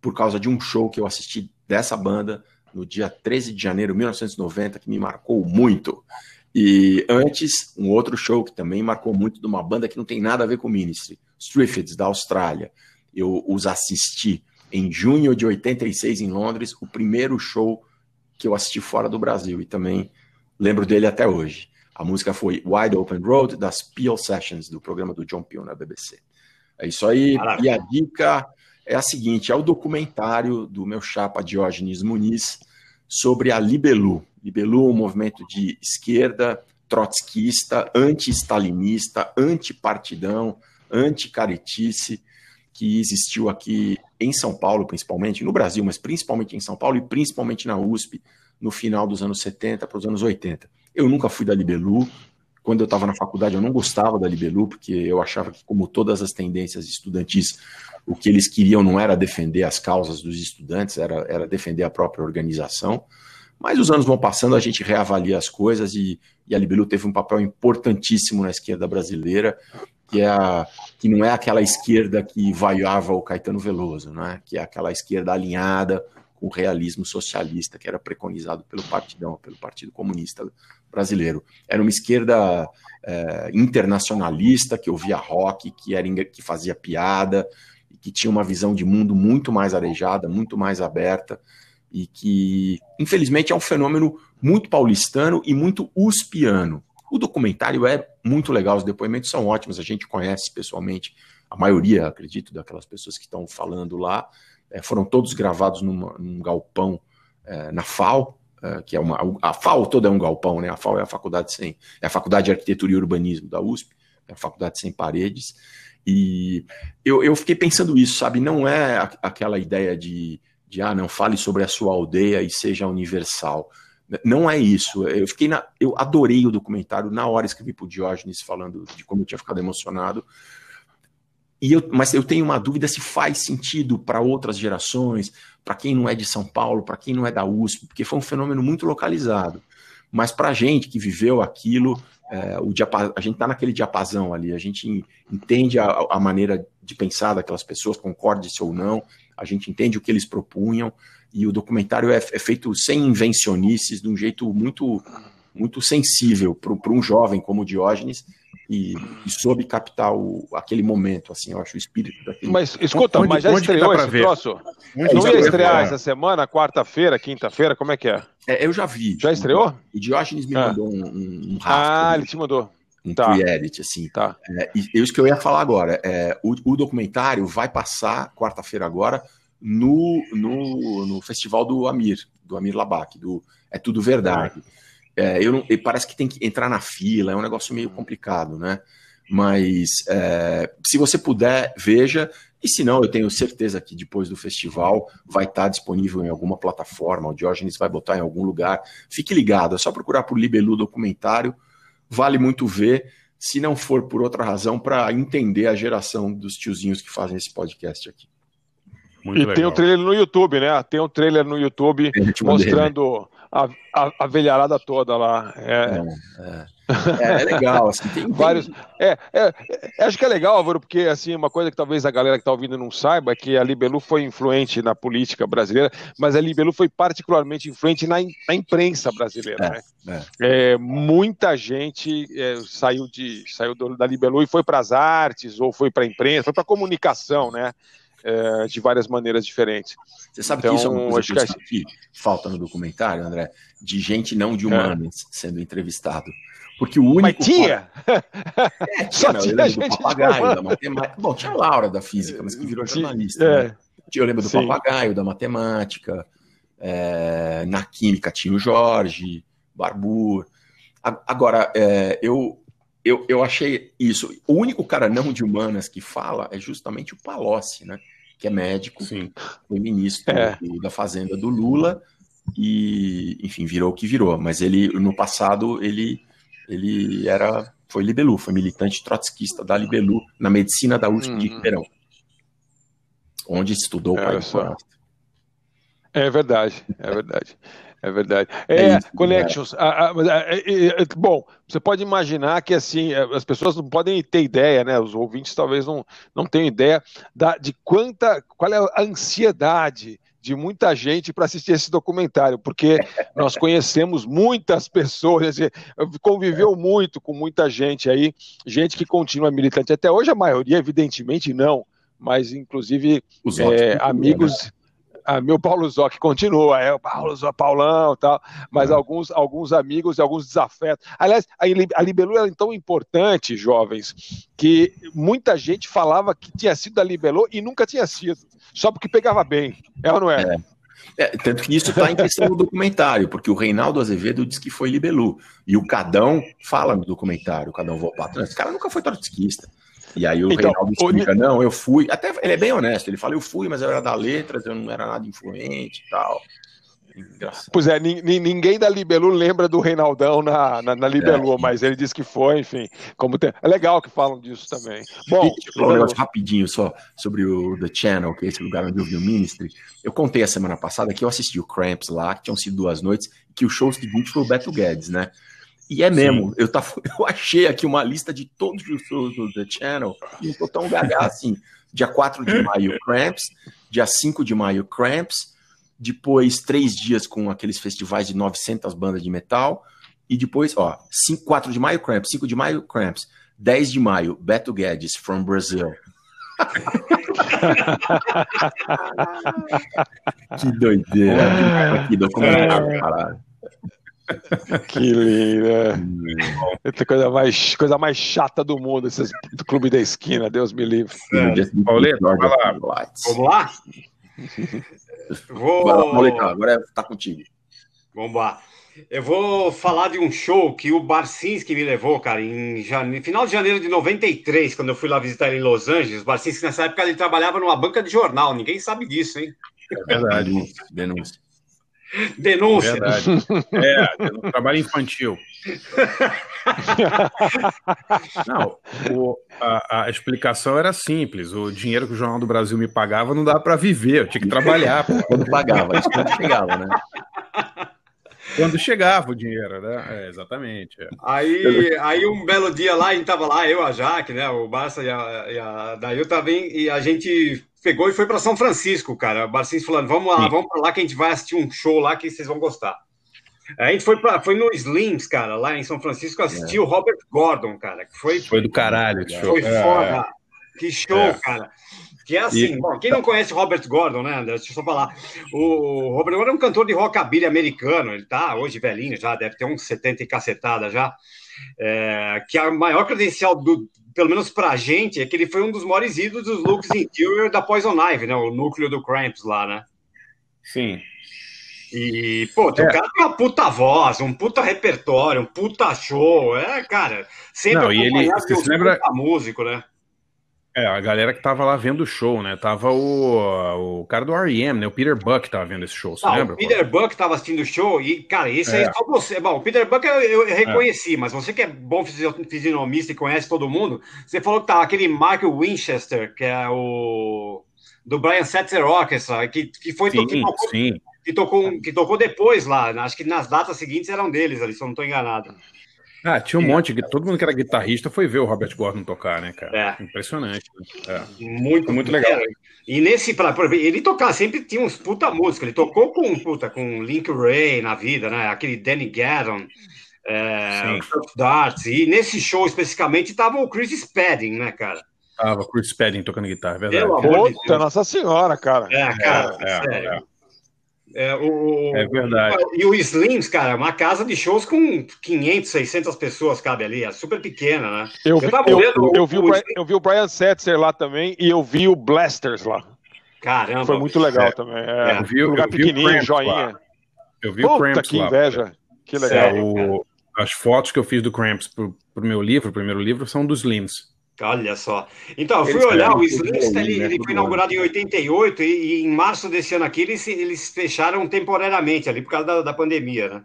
por causa de um show que eu assisti dessa banda no dia 13 de janeiro de 1990, que me marcou muito. E antes, um outro show que também marcou muito de uma banda que não tem nada a ver com o Ministry, Striffids, da Austrália. Eu os assisti em junho de 86 em Londres, o primeiro show que eu assisti fora do Brasil e também lembro dele até hoje. A música foi Wide Open Road, das Peel Sessions, do programa do John Peel na BBC. É isso aí. Maravilha. E a dica é a seguinte: é o documentário do meu chapa Diógenes Muniz sobre a Libelu. Libelu, um movimento de esquerda, trotskista, anti-stalinista, anti-partidão, anti-caretice, que existiu aqui em São Paulo, principalmente, no Brasil, mas principalmente em São Paulo e principalmente na USP, no final dos anos 70 para os anos 80. Eu nunca fui da Libelu. Quando eu estava na faculdade, eu não gostava da Libelu, porque eu achava que, como todas as tendências estudantis, o que eles queriam não era defender as causas dos estudantes, era, era defender a própria organização. Mas os anos vão passando, a gente reavalia as coisas e, e a Libelu teve um papel importantíssimo na esquerda brasileira que, é a, que não é aquela esquerda que vaiava o Caetano Veloso, né? que é aquela esquerda alinhada com o realismo socialista que era preconizado pelo Partidão, pelo Partido Comunista Brasileiro. Era uma esquerda é, internacionalista que ouvia rock, que, era, que fazia piada, que tinha uma visão de mundo muito mais arejada, muito mais aberta, e que, infelizmente, é um fenômeno muito paulistano e muito uspiano. O documentário é muito legal, os depoimentos são ótimos, a gente conhece pessoalmente a maioria, acredito, daquelas pessoas que estão falando lá. É, foram todos gravados numa, num galpão é, na FAO, é, que é uma. A FAO toda é um galpão, né? A FAO é a faculdade sem. É a Faculdade de Arquitetura e Urbanismo da USP, é a faculdade sem paredes. E eu, eu fiquei pensando isso, sabe? Não é aquela ideia de, de ah, não fale sobre a sua aldeia e seja universal. Não é isso. Eu fiquei na, eu adorei o documentário. Na hora escrevi para o Diógenes falando de como eu tinha ficado emocionado. E eu, mas eu tenho uma dúvida se faz sentido para outras gerações, para quem não é de São Paulo, para quem não é da USP, porque foi um fenômeno muito localizado. Mas para a gente que viveu aquilo, é, o a gente está naquele diapasão ali, a gente entende a, a, maneira de pensar daquelas pessoas, concorde-se ou não, a gente entende o que eles propunham, e o documentário é, é feito sem invencionices, de um jeito muito muito sensível para um jovem como o Diógenes e, e soube captar o, aquele momento, assim, eu acho o espírito daquele. Mas escuta, onde, mas já estreou esse ver? troço? Onde não ia estrear essa semana, quarta-feira, quinta-feira, como é que é? é? Eu já vi. Já estreou? O Diógenes me ah. mandou um, um, um rastro. Ah, ele te mandou. Um tá. pre-edit, assim. Tá. É, e isso que eu ia falar agora. É, o, o documentário vai passar quarta-feira agora no, no, no festival do Amir, do Amir Labak, do É Tudo Verdade. É, eu não, parece que tem que entrar na fila, é um negócio meio complicado, né? Mas é, se você puder, veja. E se não, eu tenho certeza que depois do festival vai estar disponível em alguma plataforma. O Diógenes vai botar em algum lugar. Fique ligado, é só procurar por Libelu documentário. Vale muito ver, se não for por outra razão, para entender a geração dos tiozinhos que fazem esse podcast aqui. Muito e legal. tem o um trailer no YouTube, né? Tem um trailer no YouTube mostrando a, a, a, velharada toda lá. É, é, é. é legal, assim, tem vários. É, é, é, acho que é legal, Álvaro, porque assim, uma coisa que talvez a galera que está ouvindo não saiba é que a Libelu foi influente na política brasileira, mas a Libelu foi particularmente influente na, na imprensa brasileira. É, né? É. muita gente saiu, de, saiu da Libelu e foi para as artes, ou foi para a imprensa, foi para a comunicação, né? É, de várias maneiras diferentes. Você sabe então, que isso é uma coisa que, que, falta no documentário, André? De gente não de humanas é. sendo entrevistado. Porque o único. Mas tinha! É, tinha, não, eu lembro do papagaio, da matemática. Bom, tinha a Laura da física, mas que virou jornalista. É. Né? Eu lembro do Sim. papagaio, da matemática. É, na química tinha o Jorge, Barbur. Agora, é, eu, eu, eu achei isso. O único cara não de humanas que fala é justamente o Palocci, né? Que é médico, Sim. foi ministro é. da Fazenda do Lula e, enfim, virou o que virou. Mas ele, no passado, ele, ele era, foi Libelu, foi militante trotskista da Libelu na medicina da USP de uhum. Ribeirão, onde estudou o pai É verdade, é verdade. É verdade. É, Connections. a- a- mas, é, é, é, bom, você pode imaginar que assim é, as pessoas não podem ter ideia, né? Os ouvintes talvez não, não tenham ideia da, de quanta, qual é a ansiedade de muita gente para assistir esse documentário, porque nós conhecemos muitas pessoas, dizer, conviveu muito com muita gente aí, gente que continua militante até hoje, a maioria, evidentemente, não, mas inclusive é, amigos. Ah, meu Paulo Zoc continua, é o Paulo Zoc, Paulão e tal, mas alguns, alguns amigos e alguns desafetos. Aliás, a, Li- a Libelu era tão importante, jovens, que muita gente falava que tinha sido da Libelu e nunca tinha sido, só porque pegava bem. É ou não é? É, tanto que isso está em questão do documentário, porque o Reinaldo Azevedo diz que foi Libelu. E o Cadão fala no documentário, o Cadão Volpato, esse cara nunca foi trotskista. E aí o Então, Reinaldo explica, não, eu fui. Até ele é bem honesto, ele fala, eu fui, mas eu era da letras, eu não era nada influente e tal. Engraçado. Pois é, nin- nin- ninguém da Libelu lembra do Reinaldão na, na, na Libelu, É. mas ele disse que foi, enfim. Como tem- É legal que falam disso também. Bom, Deixa eu falar um negócio rapidinho só sobre o The Channel, que é esse lugar onde eu vi o Ministry. Eu contei a semana passada que eu assisti o Cramps lá, que tinham sido duas noites, que o show seguinte foi o Beto Guedes, né? E é mesmo, eu, tava, eu achei aqui uma lista de todos os shows do The Channel e não tô tão gaga assim. Dia 4 de maio, Cramps. Dia 5 de maio, Cramps. Depois, três dias com aqueles festivais de 900 bandas de metal. E depois, ó, 5, 4 de maio, Cramps. 5 de maio, Cramps. 10 de maio, Beto Guedes, from Brazil. que doideira. Que documentário, caralho. Que lindo. é. Outra coisa mais, coisa mais chata do mundo, esses do Clube da Esquina, Deus me livre. Pauleta, vai lá. Vamos lá? Vou... Vai lá, Pauletão, agora tá contigo. Vamos lá. Eu vou falar de um show que o Barcinski me levou, cara, em jane... final de janeiro de 93, quando eu fui lá visitar ele em Los Angeles. O Barcinski, nessa época, ele trabalhava numa banca de jornal. Ninguém sabe disso, hein? É verdade. Denúncia. Denúncia. Verdade. É, trabalho infantil. Não, o- a, a explicação era simples. O dinheiro que o Jornal do Brasil me pagava não dava para viver, eu tinha que trabalhar. pô. Quando pagava, isso quando chegava, né? Quando chegava o dinheiro, né? É, exatamente. é. Aí, aí um belo dia lá, a gente tava lá, eu, a Jaque, né? O Barça e a, e a Dail também, e a gente pegou e foi para São Francisco, cara. O Barcinski falando, vamos lá, vamos para lá que a gente vai assistir um show lá que vocês vão gostar. A gente foi, pra, foi no Slims, cara, lá em São Francisco, assistir o Robert Gordon, cara, que foi, Foi do caralho esse show. foi É, foda. Que show, É. cara. Que é assim, E- bom, quem não conhece Robert Gordon, né, André? Deixa eu só falar. O Robert Gordon é um cantor de rockabilly americano, ele tá hoje velhinho já, deve ter uns 70 e cacetada já. É, que a maior credencial, do, pelo menos pra gente, é que ele foi um dos maiores ídolos dos looks interior da Poison Ivy, né? O núcleo do Cramps lá, né? Sim. E, pô, É. o cara tem uma puta voz, um puta repertório, um puta show. É, cara, sempre Não, e ele- você se lembra- puta músico, né? É, a galera que tava lá vendo o show, né? Tava o, o cara do R.E.M., né? O Peter Buck tava vendo esse show, você Ah, lembra? o Peter Buck tava assistindo o show e, cara, esse aí É. só você. Bom, o Peter Buck eu, eu reconheci, mas você que é bom fisio- fisionomista e conhece todo mundo, você falou que tá aquele Michael Winchester, que é o. do Brian Setzer Orchestra, que, que foi Sim, que tocou, sim. que, tocou, que tocou depois lá. Acho que nas datas seguintes eram deles ali, se eu não tô enganado. Ah, tinha um monte, de- todo mundo que era guitarrista foi ver o Robert Gordon tocar, né, cara? É. Impressionante. né? É. Muito, Muito legal. É, E nesse, pra, ele tocar sempre tinha uns puta música. Ele tocou com, puta, com Link Ray na vida, né? Aquele Danny Gaddon, é, o Darts. E nesse show especificamente tava o Chris Spedding, né, cara? Tava Chris Spedding tocando guitarra, é verdade. Pelo amor de Puta, Deus. Nossa Senhora, cara. É, cara, É, é, sério. É. O, É verdade. E o Slims, cara, é uma casa de shows com 500, 600 pessoas cabe ali. É super pequena, né? Eu vi, eu, vendo eu vi o, Brian, eu vi o Brian Setzer lá também e eu vi o Blasters lá. Caramba. Foi muito legal É. também. É, Eu vi- um lugar eu vi o pequenininho, Cramps joinha. lá. Eu vi o Puta, Cramps que lá. inveja. Que É, legal. o- as fotos que eu fiz do Cramps pro, pro meu livro, o primeiro livro, são dos Lims. Olha só. Então, eu fui Eles olhar, o bem, ele, né? ele foi inaugurado em 88 e, e em março desse ano aqui eles, eles fecharam temporariamente ali por causa da, da pandemia, né?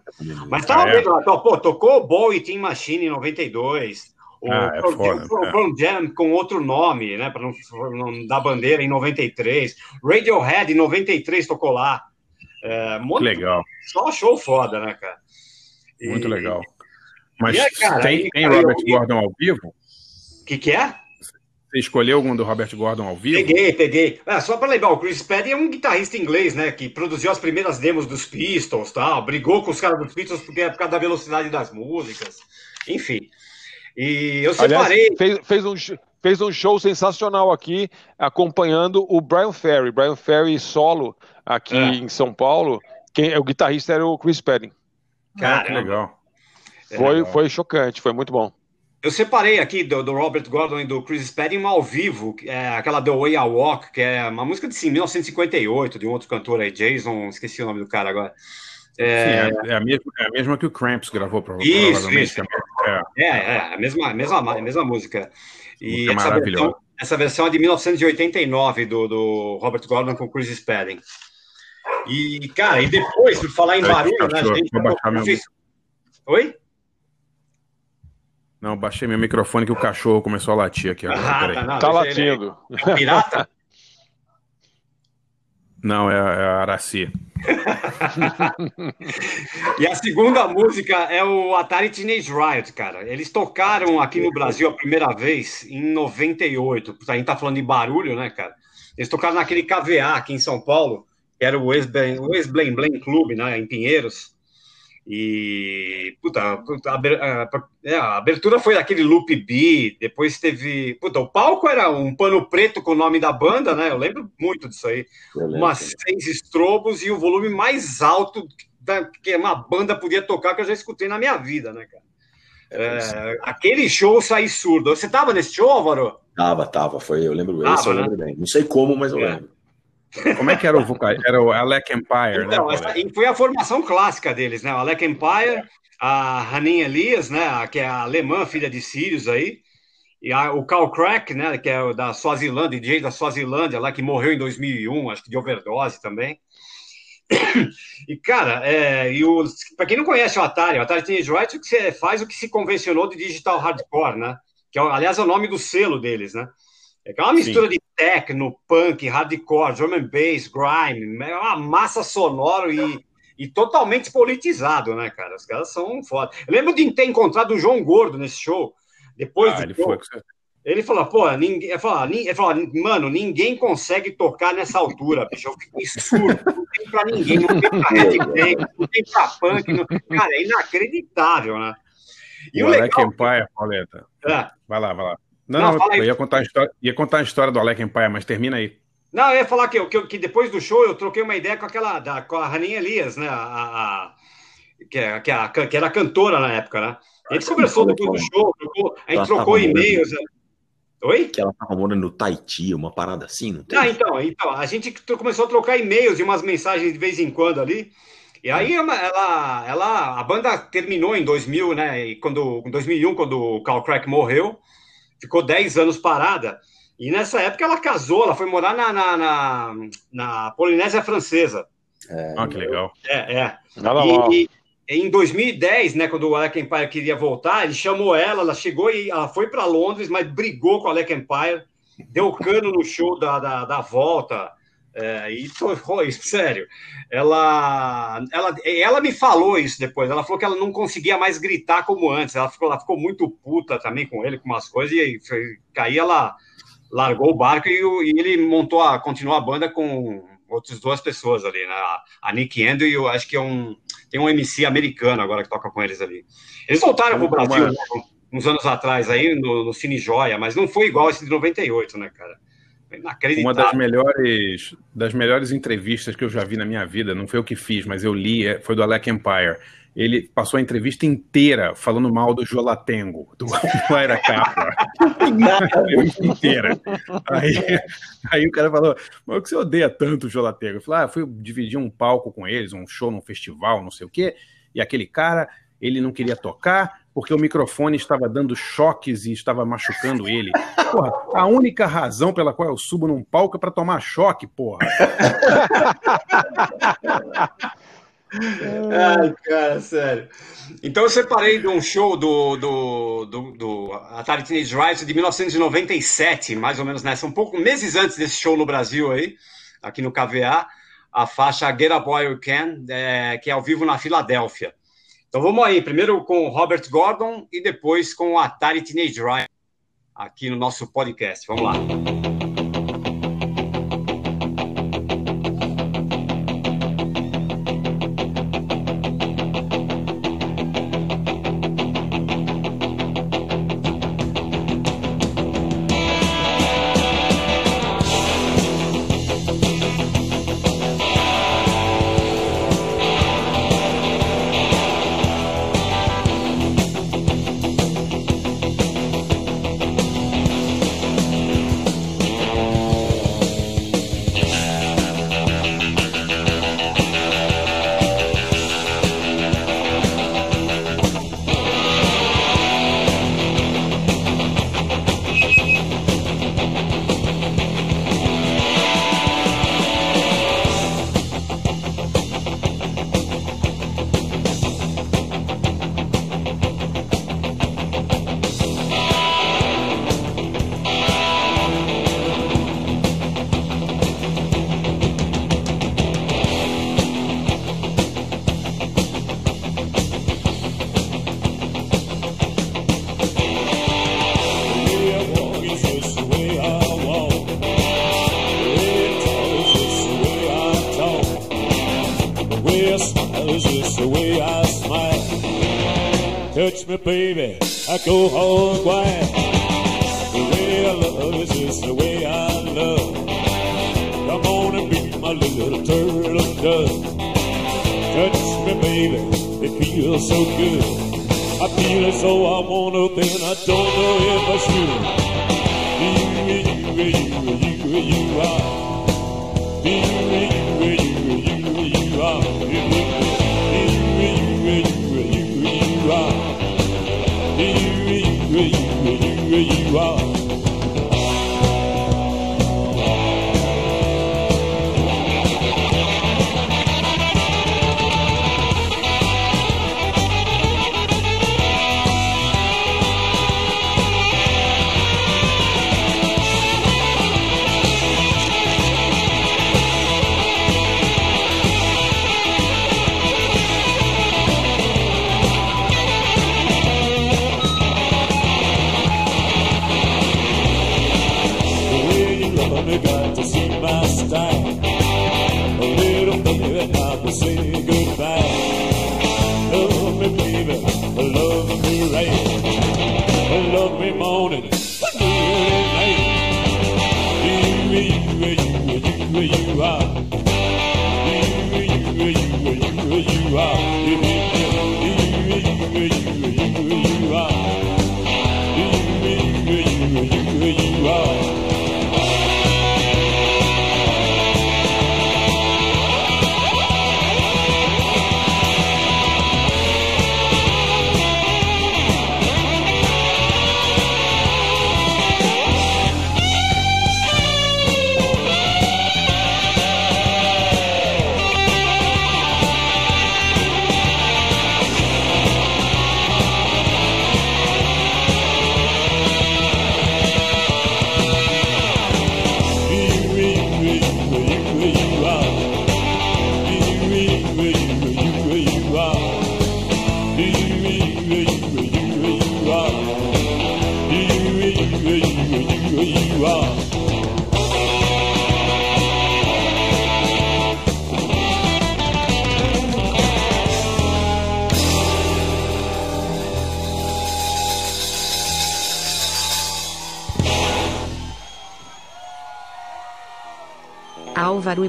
Mas tava Ah, é? vendo lá, to- pô, tocou o Bowie Team Machine em 92, o Ah, é Pearl foda, Jam- o é. Jam com outro nome, né, para não, não dar bandeira em 93, Radiohead em 93 tocou lá. É, muito legal. Só show foda, né, cara? E... Muito legal. Mas é, cara, tem, tem Robert eu... Gordon ao vivo? O que, que é? Você escolheu algum do Robert Gordon ao vivo? Peguei, peguei. Ah, só para lembrar, o Chris Paddy é um guitarrista inglês, né? Que produziu as primeiras demos dos Pistols tal, brigou com os caras dos Pistols porque é por causa da velocidade das músicas. Enfim. E eu separei. Aliás, fez, fez, um, fez um show sensacional aqui, acompanhando o Brian Ferry. Brian Ferry solo aqui é. em São Paulo. Quem, o guitarrista era o Chris Paddy. Cara, que legal. Foi, legal. foi chocante, foi muito bom. Eu separei aqui do, do, Robert Gordon e do Chris Spedding ao vivo, é, aquela The Way I Walk, que é uma música de sim, 1958, de um outro cantor aí, Jason, esqueci o nome do cara agora. É, sim, é, é a, mesma, é a mesma que o Cramps gravou, provavelmente. Isso, isso. É, é, a mesma, a mesma, a mesma música. E essa versão, essa versão é de 1989, do, do Robert Gordon com Chris Spedding. E, cara, e depois, por falar em barulho, né, a gente... Meu... Oi? Não, baixei meu microfone que o cachorro começou a latir aqui. Agora, ah, tá, não, tá latindo. É pirata? Não, é, é a Araci. e a segunda música é o Atari Teenage Riot, cara. Eles tocaram aqui no Brasil a primeira vez em 98. A gente tá falando de barulho, né, cara? Eles tocaram naquele KVA aqui em São Paulo, que era o ex-Blame Blame Club, né, em Pinheiros. E, puta, puta a, é, a, abertura foi aquele loop B, depois teve. Puta, o palco era um pano preto com o nome da banda, né? Eu lembro muito disso aí. Umas seis estrobos e o volume mais alto da, que uma banda podia tocar que eu já escutei na minha vida, né, cara? É, aquele show sair surdo. Você tava nesse show, Álvaro? Tava, tava. Foi, eu lembro, tava, esse eu lembro né? bem. Não sei como, mas eu é. lembro. Como é que era o vocal? Era o Alec Empire, então, né? Essa, foi a formação clássica deles, né? O Alec Empire, a Hanin Elias, né? Que é a alemã, filha de Sirius aí. E a, o Carl Crack, né? Que é o da Swazilândia, DJ da Swazilândia, lá que morreu em 2001, acho que de overdose também. E, cara, é, e para quem não conhece o Atari, o Atari Teenage Riot que você faz o que se convencionou de digital hardcore, né? Que, é, aliás, é o nome do selo deles, né? É, é uma mistura Sim. de techno, punk, hardcore, drum and bass, grime, é uma massa sonora e, e totalmente politizado, né, cara? Os caras são foda. Eu lembro de ter encontrado o João Gordo nesse show, depois ah, do ele show. Foi... Ele falou, pô, ninguém, ele falou, ele falou, mano, ninguém consegue tocar nessa altura, bicho. Eu fiquei surdo, não tem pra ninguém, não tem pra headbang, não tem pra punk. Não... Cara, é inacreditável, né? E o, o legal... Empire, Pauleta. É. Vai lá, vai lá. Não, não eu ia contar, a história, ia contar a história do Alec Empire, mas termina aí. Não, eu ia falar que, que, que, depois do show eu troquei uma ideia com aquela, da, com a Raninha Elias, né? A, a, que, é, que, é a, que era cantora na época, né? A gente conversou depois do show, trocou, a gente trocou e-mails. Né? Oi? Que ela tava morando no Tahiti, uma parada assim, não tem? Ah, então, então, a gente começou a trocar e-mails e umas mensagens de vez em quando ali. E aí ela, ela, a banda terminou em 2000, né? E quando, em 2001, quando o Carl Crack morreu, ficou 10 anos parada. E nessa época ela casou, ela foi morar na, na, na, na Polinésia Francesa. É, ah, que legal. É, é. E, e, em 2010, né, quando o Alec Empire queria voltar, ele chamou ela, ela chegou e ela foi para Londres, mas brigou com o Alec Empire, deu cano no show da, da, da volta. É, e foi, sério. Ela, ela, ela me falou isso depois. Ela falou que ela não conseguia mais gritar como antes. Ela ficou, ela ficou muito puta também com ele, com umas coisas, e foi, aí ela largou o barco e, e, ele montou a, continuou a banda com outras duas pessoas ali, né? A Nick Endo e eu acho que é um tem um MC americano agora que toca com eles ali. Eles voltaram para o Brasil né, uns anos atrás aí no, no Cine Joia, mas não foi igual esse de 98, né, cara? Uma das melhores, das melhores entrevistas que eu já vi na minha vida, não foi eu que fiz, mas eu li, é, foi do Alec Empire. Ele passou a entrevista inteira falando mal do Jolatengo, do, do Aira Capra. inteira. Aí, aí o cara falou: Mas o que você odeia tanto o Jolatengo? Eu falei: Ah, fui dividir um palco com eles, um show num festival, não sei o quê, e aquele cara, ele não queria tocar, porque o microfone estava dando choques e estava machucando ele. Porra, a única razão pela qual eu subo num palco é para tomar choque, porra. Ai, cara, sério. Então eu separei de um show do, do, do, do Atari Teenage Riot de 1997, mais ou menos nessa, um pouco meses antes desse show no Brasil aí, aqui no KVA, a faixa Get a Boy You Can, é, que é ao vivo na Filadélfia. Então vamos aí, primeiro com Robert Gordon e depois com o Atari Teenage Riot aqui no nosso podcast. Vamos lá. me, baby. I go home.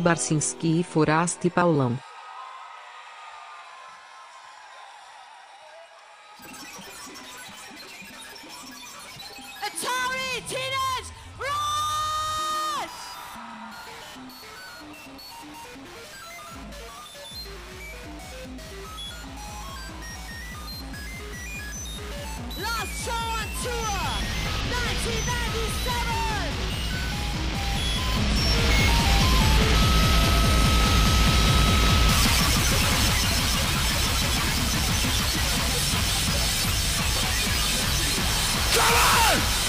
Barcinski e Foraste Paulão. Last show on tour, 1997!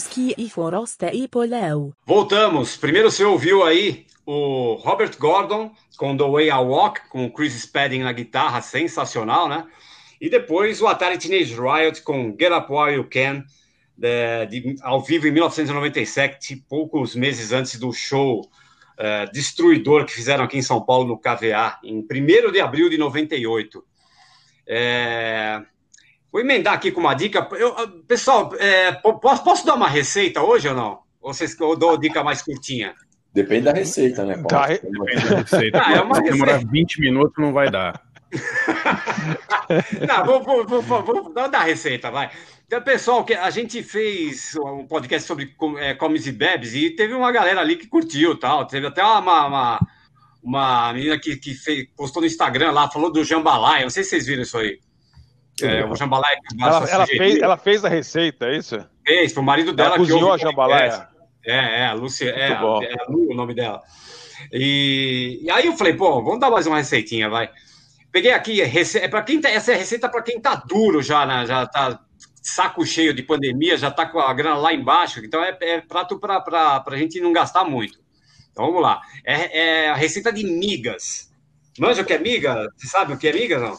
Ibersenski e Forosta e Poléu. Voltamos. Primeiro você ouviu aí o Robert Gordon com The Way I Walk, com o Chris Spedding na guitarra, sensacional, né? E depois o Atari Teenage Riot com Get Up While You Can, de- de- ao vivo em 1997, poucos meses antes do show eh, destruidor que fizeram aqui em São Paulo, no KVA, em 1 de abril de 98. É, Vou emendar aqui com uma dica. Eu, ah, pessoal, é, po- posso, posso dar uma receita hoje ou não? Ou vocês ou dou dica mais curtinha? Depende da receita, né, Paulo? Tá, Depende da receita. Ah, é uma Se demorar receita. 20 minutos, não vai dar. Não, vou, vou, vou, vou, vou dar a receita, vai. Então, pessoal, que a gente fez um podcast sobre com- é, comes e bebes e teve uma galera ali que curtiu tal. Teve até uma, uma, uma menina que, que fez, postou no Instagram lá, falou do jambalaya. Não sei se vocês viram isso aí. É, o jambalaya que o Ela, ela fez, ela fez a receita, é isso? Fez, pro marido dela. Ela que cozinhou ouve a o jambalaya. É, é, a Lúcia, é, é a Lu o nome dela. E, e aí eu falei, pô, vamos dar mais uma receitinha, vai. Peguei aqui, rece... é para quem tá... essa é a receita para quem tá duro já, né? Já tá saco cheio de pandemia, já tá com a grana lá embaixo, então é, é prato para a gente não gastar muito. Então vamos lá. É, é a receita de migas. Manja o que é miga? Você sabe o que é miga, não?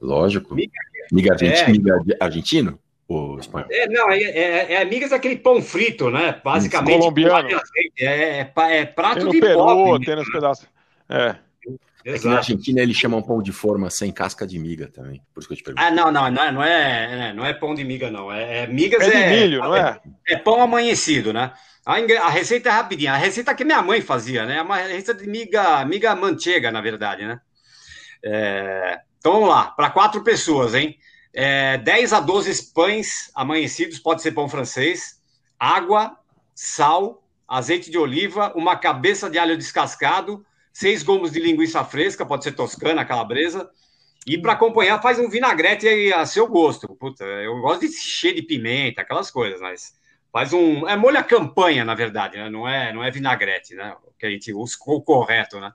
Lógico. Miga. Miga, argenti- É. miga argentino? Ou espanhol? É, não, é, é, é migas daquele pão frito, né? Basicamente. Colombiano. É, é, pa- é prato Tem no de Peru, pobre. tem nos pedaços. É. É que na Argentina ele chama um pão de forma sem casca de miga também. Por isso que eu te pergunto. Ah, não, não, não, é- não é, é, não é pão de miga, não. É, é migas É de é, milho, não é? É pão amanhecido, né? A, a receita é rapidinha. A receita que minha mãe fazia, né? É uma receita de miga, miga manteiga, na verdade, né? É, então vamos lá, para quatro pessoas, hein? É, 10 a 12 pães amanhecidos, pode ser pão francês, água, sal, azeite de oliva, uma cabeça de alho descascado, seis gomos de linguiça fresca, pode ser toscana, calabresa, e para acompanhar faz um vinagrete a seu gosto. Puta, eu gosto de cheio de pimenta, aquelas coisas, mas faz um é molho à campanha, na verdade, né? Não é não é vinagrete, né? Que a gente usa o correto, né?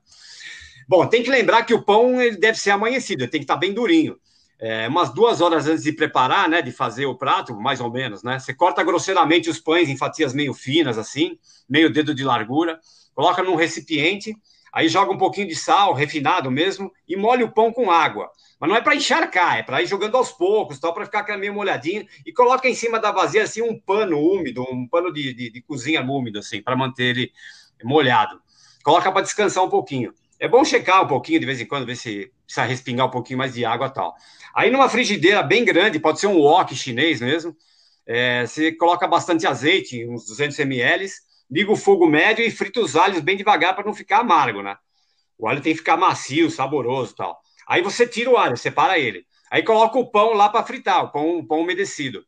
Bom, tem que lembrar que o pão ele deve ser amanhecido, ele tem que estar bem durinho. É, umas duas horas antes de preparar, né, de fazer o prato, mais ou menos, né? Você corta grosseiramente os pães em fatias meio finas, assim, meio dedo de largura, coloca num recipiente, aí joga um pouquinho de sal, refinado mesmo, e molha o pão com água. Mas não é para encharcar, é para ir jogando aos poucos, tal, para ficar aquela meio molhadinho, e coloca em cima da vasilha assim um pano úmido, um pano de, de, de cozinha úmido, assim, para manter ele molhado. Coloca para descansar um pouquinho. É bom checar um pouquinho de vez em quando, ver se precisa respingar um pouquinho mais de água tal. Aí numa frigideira bem grande, pode ser um wok chinês mesmo, é, você coloca bastante azeite, uns 200 ml, liga o fogo médio e frita os alhos bem devagar para não ficar amargo, né? O alho tem que ficar macio, saboroso tal. Aí você tira o alho, separa ele. Aí coloca o pão lá para fritar, o pão, o pão umedecido.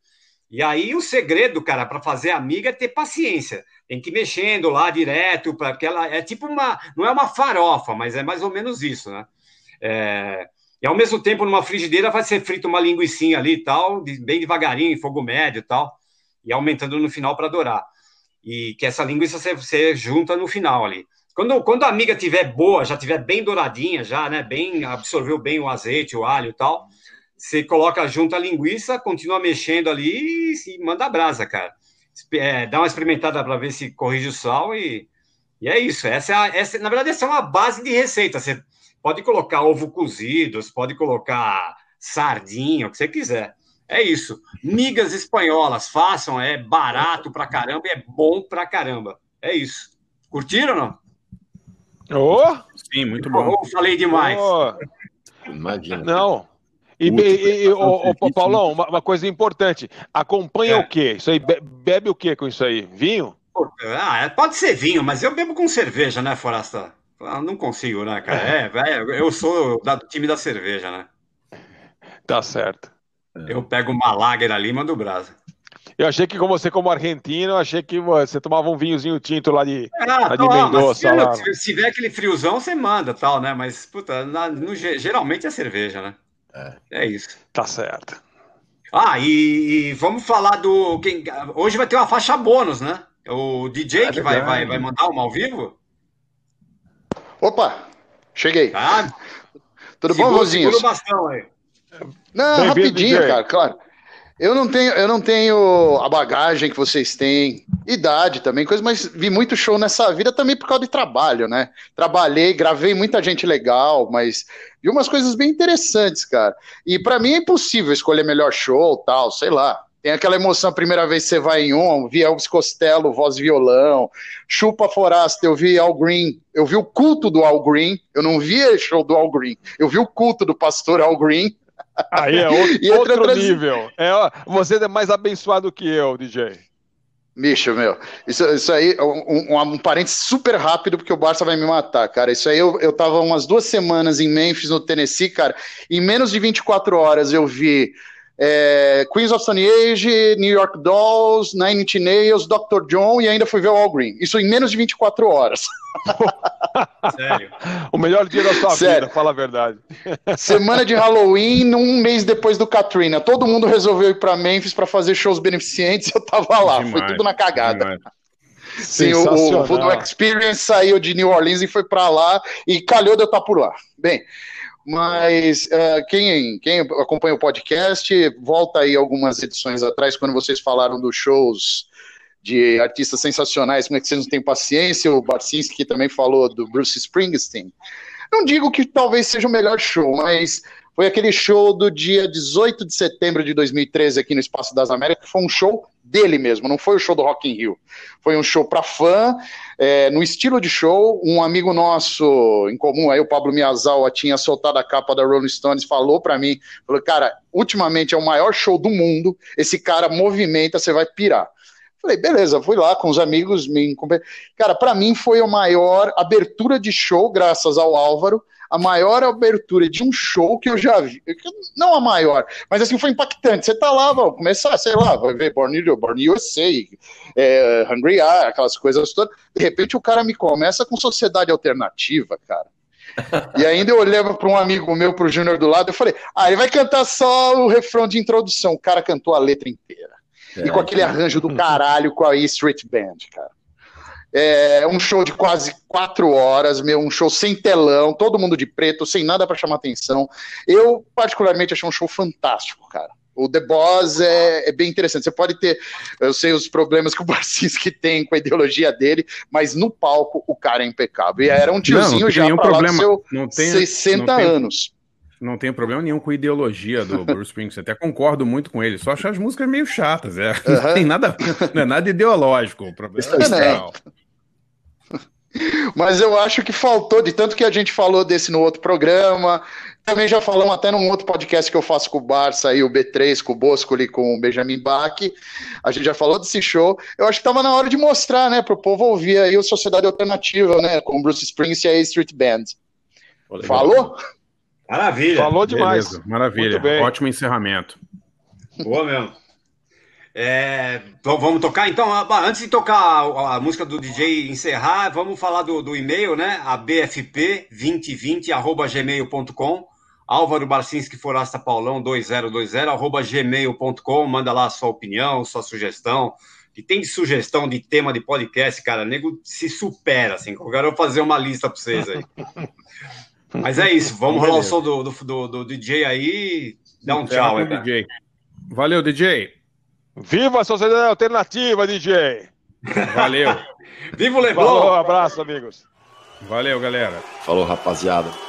E aí o segredo, cara, para fazer a miga é ter paciência. Tem que ir mexendo lá direto, para que ela é tipo uma, não é uma farofa, mas é mais ou menos isso, né? É, e ao mesmo tempo, numa frigideira vai ser frita uma linguiçinha ali e tal, bem devagarinho, em fogo médio e tal, e aumentando no final para dourar. E que essa linguiça você, você junta no final ali. Quando, quando a miga tiver boa, já tiver bem douradinha, já, né? Bem, absorveu bem o azeite, o alho e tal, você coloca junto a linguiça, continua mexendo ali e, e manda a brasa, cara. É, dá uma experimentada para ver se corrige o sal e, e é isso. Essa é a- essa, na verdade, essa é uma base de receita. Você pode colocar ovo cozido, você pode colocar sardinha, o que você quiser. É isso. Migas espanholas, façam, é barato pra caramba e é bom pra caramba. É isso. Curtiram ou não? Ô! Sim, muito bom. Ou falei demais? Ô! Imagina. Não. E, e- e- ô, ô, serviço, Paulão, uma, uma coisa importante. Acompanha É. o quê? Isso aí, be- bebe o quê com isso aí? Vinho? Ah, é, pode ser vinho, mas eu bebo com cerveja, né, Forasta? Ah, Não consigo, né, cara? É, velho, eu sou da- do time da cerveja, né? Tá certo. Eu pego uma lager ali e mando brasa. Eu achei que com você como argentino, eu achei que você tomava um vinhozinho tinto lá de, Ah, lá de Mendoza. se, lá. se, se tiver aquele friozão, você manda tal, né? Mas, puta, na- no ge- geralmente é cerveja, né? É. isso. Tá certo. Ah, e, e vamos falar do. Quem, hoje vai ter uma faixa bônus, né? O DJ É que vai, vai, vai mandar uma ao vivo? Opa, cheguei. Tá. Tudo Segura- bom, Rosinhos? segura o bastão aí. Não, Bem-vindo, rapidinho, cara, claro. Eu não tenho, eu não tenho a bagagem que vocês têm, idade também, coisa, mas vi muito show nessa vida também por causa de trabalho, né? Trabalhei, gravei muita gente legal, mas vi umas coisas bem interessantes, cara. E pra mim é impossível escolher melhor show, tal, sei lá. Tem aquela emoção a primeira vez que você vai em um, vi Elvis Costello, voz e violão, Chupa Forasta, eu vi Al Green, eu vi o culto do Al Green, eu não vi show do Al Green, eu vi o culto do pastor Al Green. Aí é outro, E outro outras- nível. É, ó, você é mais abençoado que eu, DJ. Bicho, meu, isso, isso aí, um, um, um parênteses super rápido, porque o Barça vai me matar, cara. Isso aí, eu, eu tava umas duas semanas em Memphis, no Tennessee, cara. Em menos de 24 horas eu vi é, Queens of Stone Age, New York Dolls, Nine Inch Nails, Dr. John e ainda fui ver o All Green. Isso em menos de 24 horas. Sério? o melhor dia da sua Sério. vida, fala a verdade. Semana de Halloween, um mês depois do Katrina. Todo mundo resolveu ir para Memphis para fazer shows beneficentes. Eu tava lá, demais, foi tudo na cagada. Demais. Sim, o, o Experience saiu de New Orleans e foi para lá e calhou de eu estar por lá. Bem, mas uh, quem, quem acompanha o podcast, volta aí algumas edições atrás, quando vocês falaram dos shows de artistas sensacionais, como é que vocês não têm paciência, o Barcinski também falou do Bruce Springsteen. Não digo que talvez seja o melhor show, mas foi aquele show do dia 18 de setembro de 2013 aqui no Espaço das Américas, que foi um show dele mesmo, não foi o show do Rock in Rio. Foi um show para fã, é, no estilo de show. Um amigo nosso em comum, aí o Pablo Miyazawa, tinha soltado a capa da Rolling Stones, falou para mim, falou, cara, ultimamente é o maior show do mundo, esse cara movimenta, você vai pirar. Falei, beleza, fui lá com os amigos, me Cara, para mim foi a maior abertura de show, graças ao Álvaro, a maior abertura de um show que eu já vi. Não a maior, mas assim, foi impactante. Você tá lá, vamos começar, sei lá, vai ver Born, Born USA, é, Hungry Eye, aquelas coisas todas. De repente o cara me começa com sociedade alternativa, cara. E ainda eu olhava para um amigo meu, para o Júnior do lado, eu falei, ah, ele vai cantar só o refrão de introdução. O cara cantou a letra inteira. É, e com aquele arranjo do caralho com a E Street Band, cara. É um show de quase quatro horas, meu, um show sem telão, todo mundo de preto, sem nada para chamar atenção. Eu, particularmente, achei um show fantástico, cara. O The Boss é, é, bem interessante. Você pode ter, eu sei os problemas que o Barcinski tem com a ideologia dele, mas no palco o cara é impecável. E era um tiozinho não, já nenhum problema. seu não tem, 60 não tem, anos. Não tem problema nenhum com a ideologia do Bruce Springsteen. Até concordo muito com ele. Só acho as músicas meio chatas. É. Uhum. Não tem nada, não é nada ideológico. O problema é, mas eu acho que faltou, de tanto que a gente falou desse no outro programa, também já falamos até num outro podcast que eu faço com o Barça e o B3, com o Bosco e com o Benjamin Bach. A gente já falou desse show. Eu acho que estava na hora de mostrar, né, para o povo ouvir aí o Sociedade Alternativa, né, com o Bruce Springsteen e a A Street Band. Falou? Maravilha. Falou demais. Beleza, maravilha. Ótimo encerramento. Boa mesmo. É, vamos tocar então. Ah, antes de tocar a, música do DJ encerrar, vamos falar do, do e-mail, né? A bfp2020@gmail.com. Álvaro Barcinski Forasta Paulão 2020 arroba gmail.com. Manda lá a sua opinião, sua sugestão. Que tem de sugestão de tema de podcast, cara. nego se supera, assim. Eu quero fazer uma lista para vocês aí. Mas é isso, vamos rolar o som do, do, do, do DJ aí. Dá um tchau aí, DJ. Valeu, DJ. Viva a sociedade alternativa, DJ! Valeu! Viva o Leblon! Falou, abraço, amigos! Valeu, galera! Falou, rapaziada!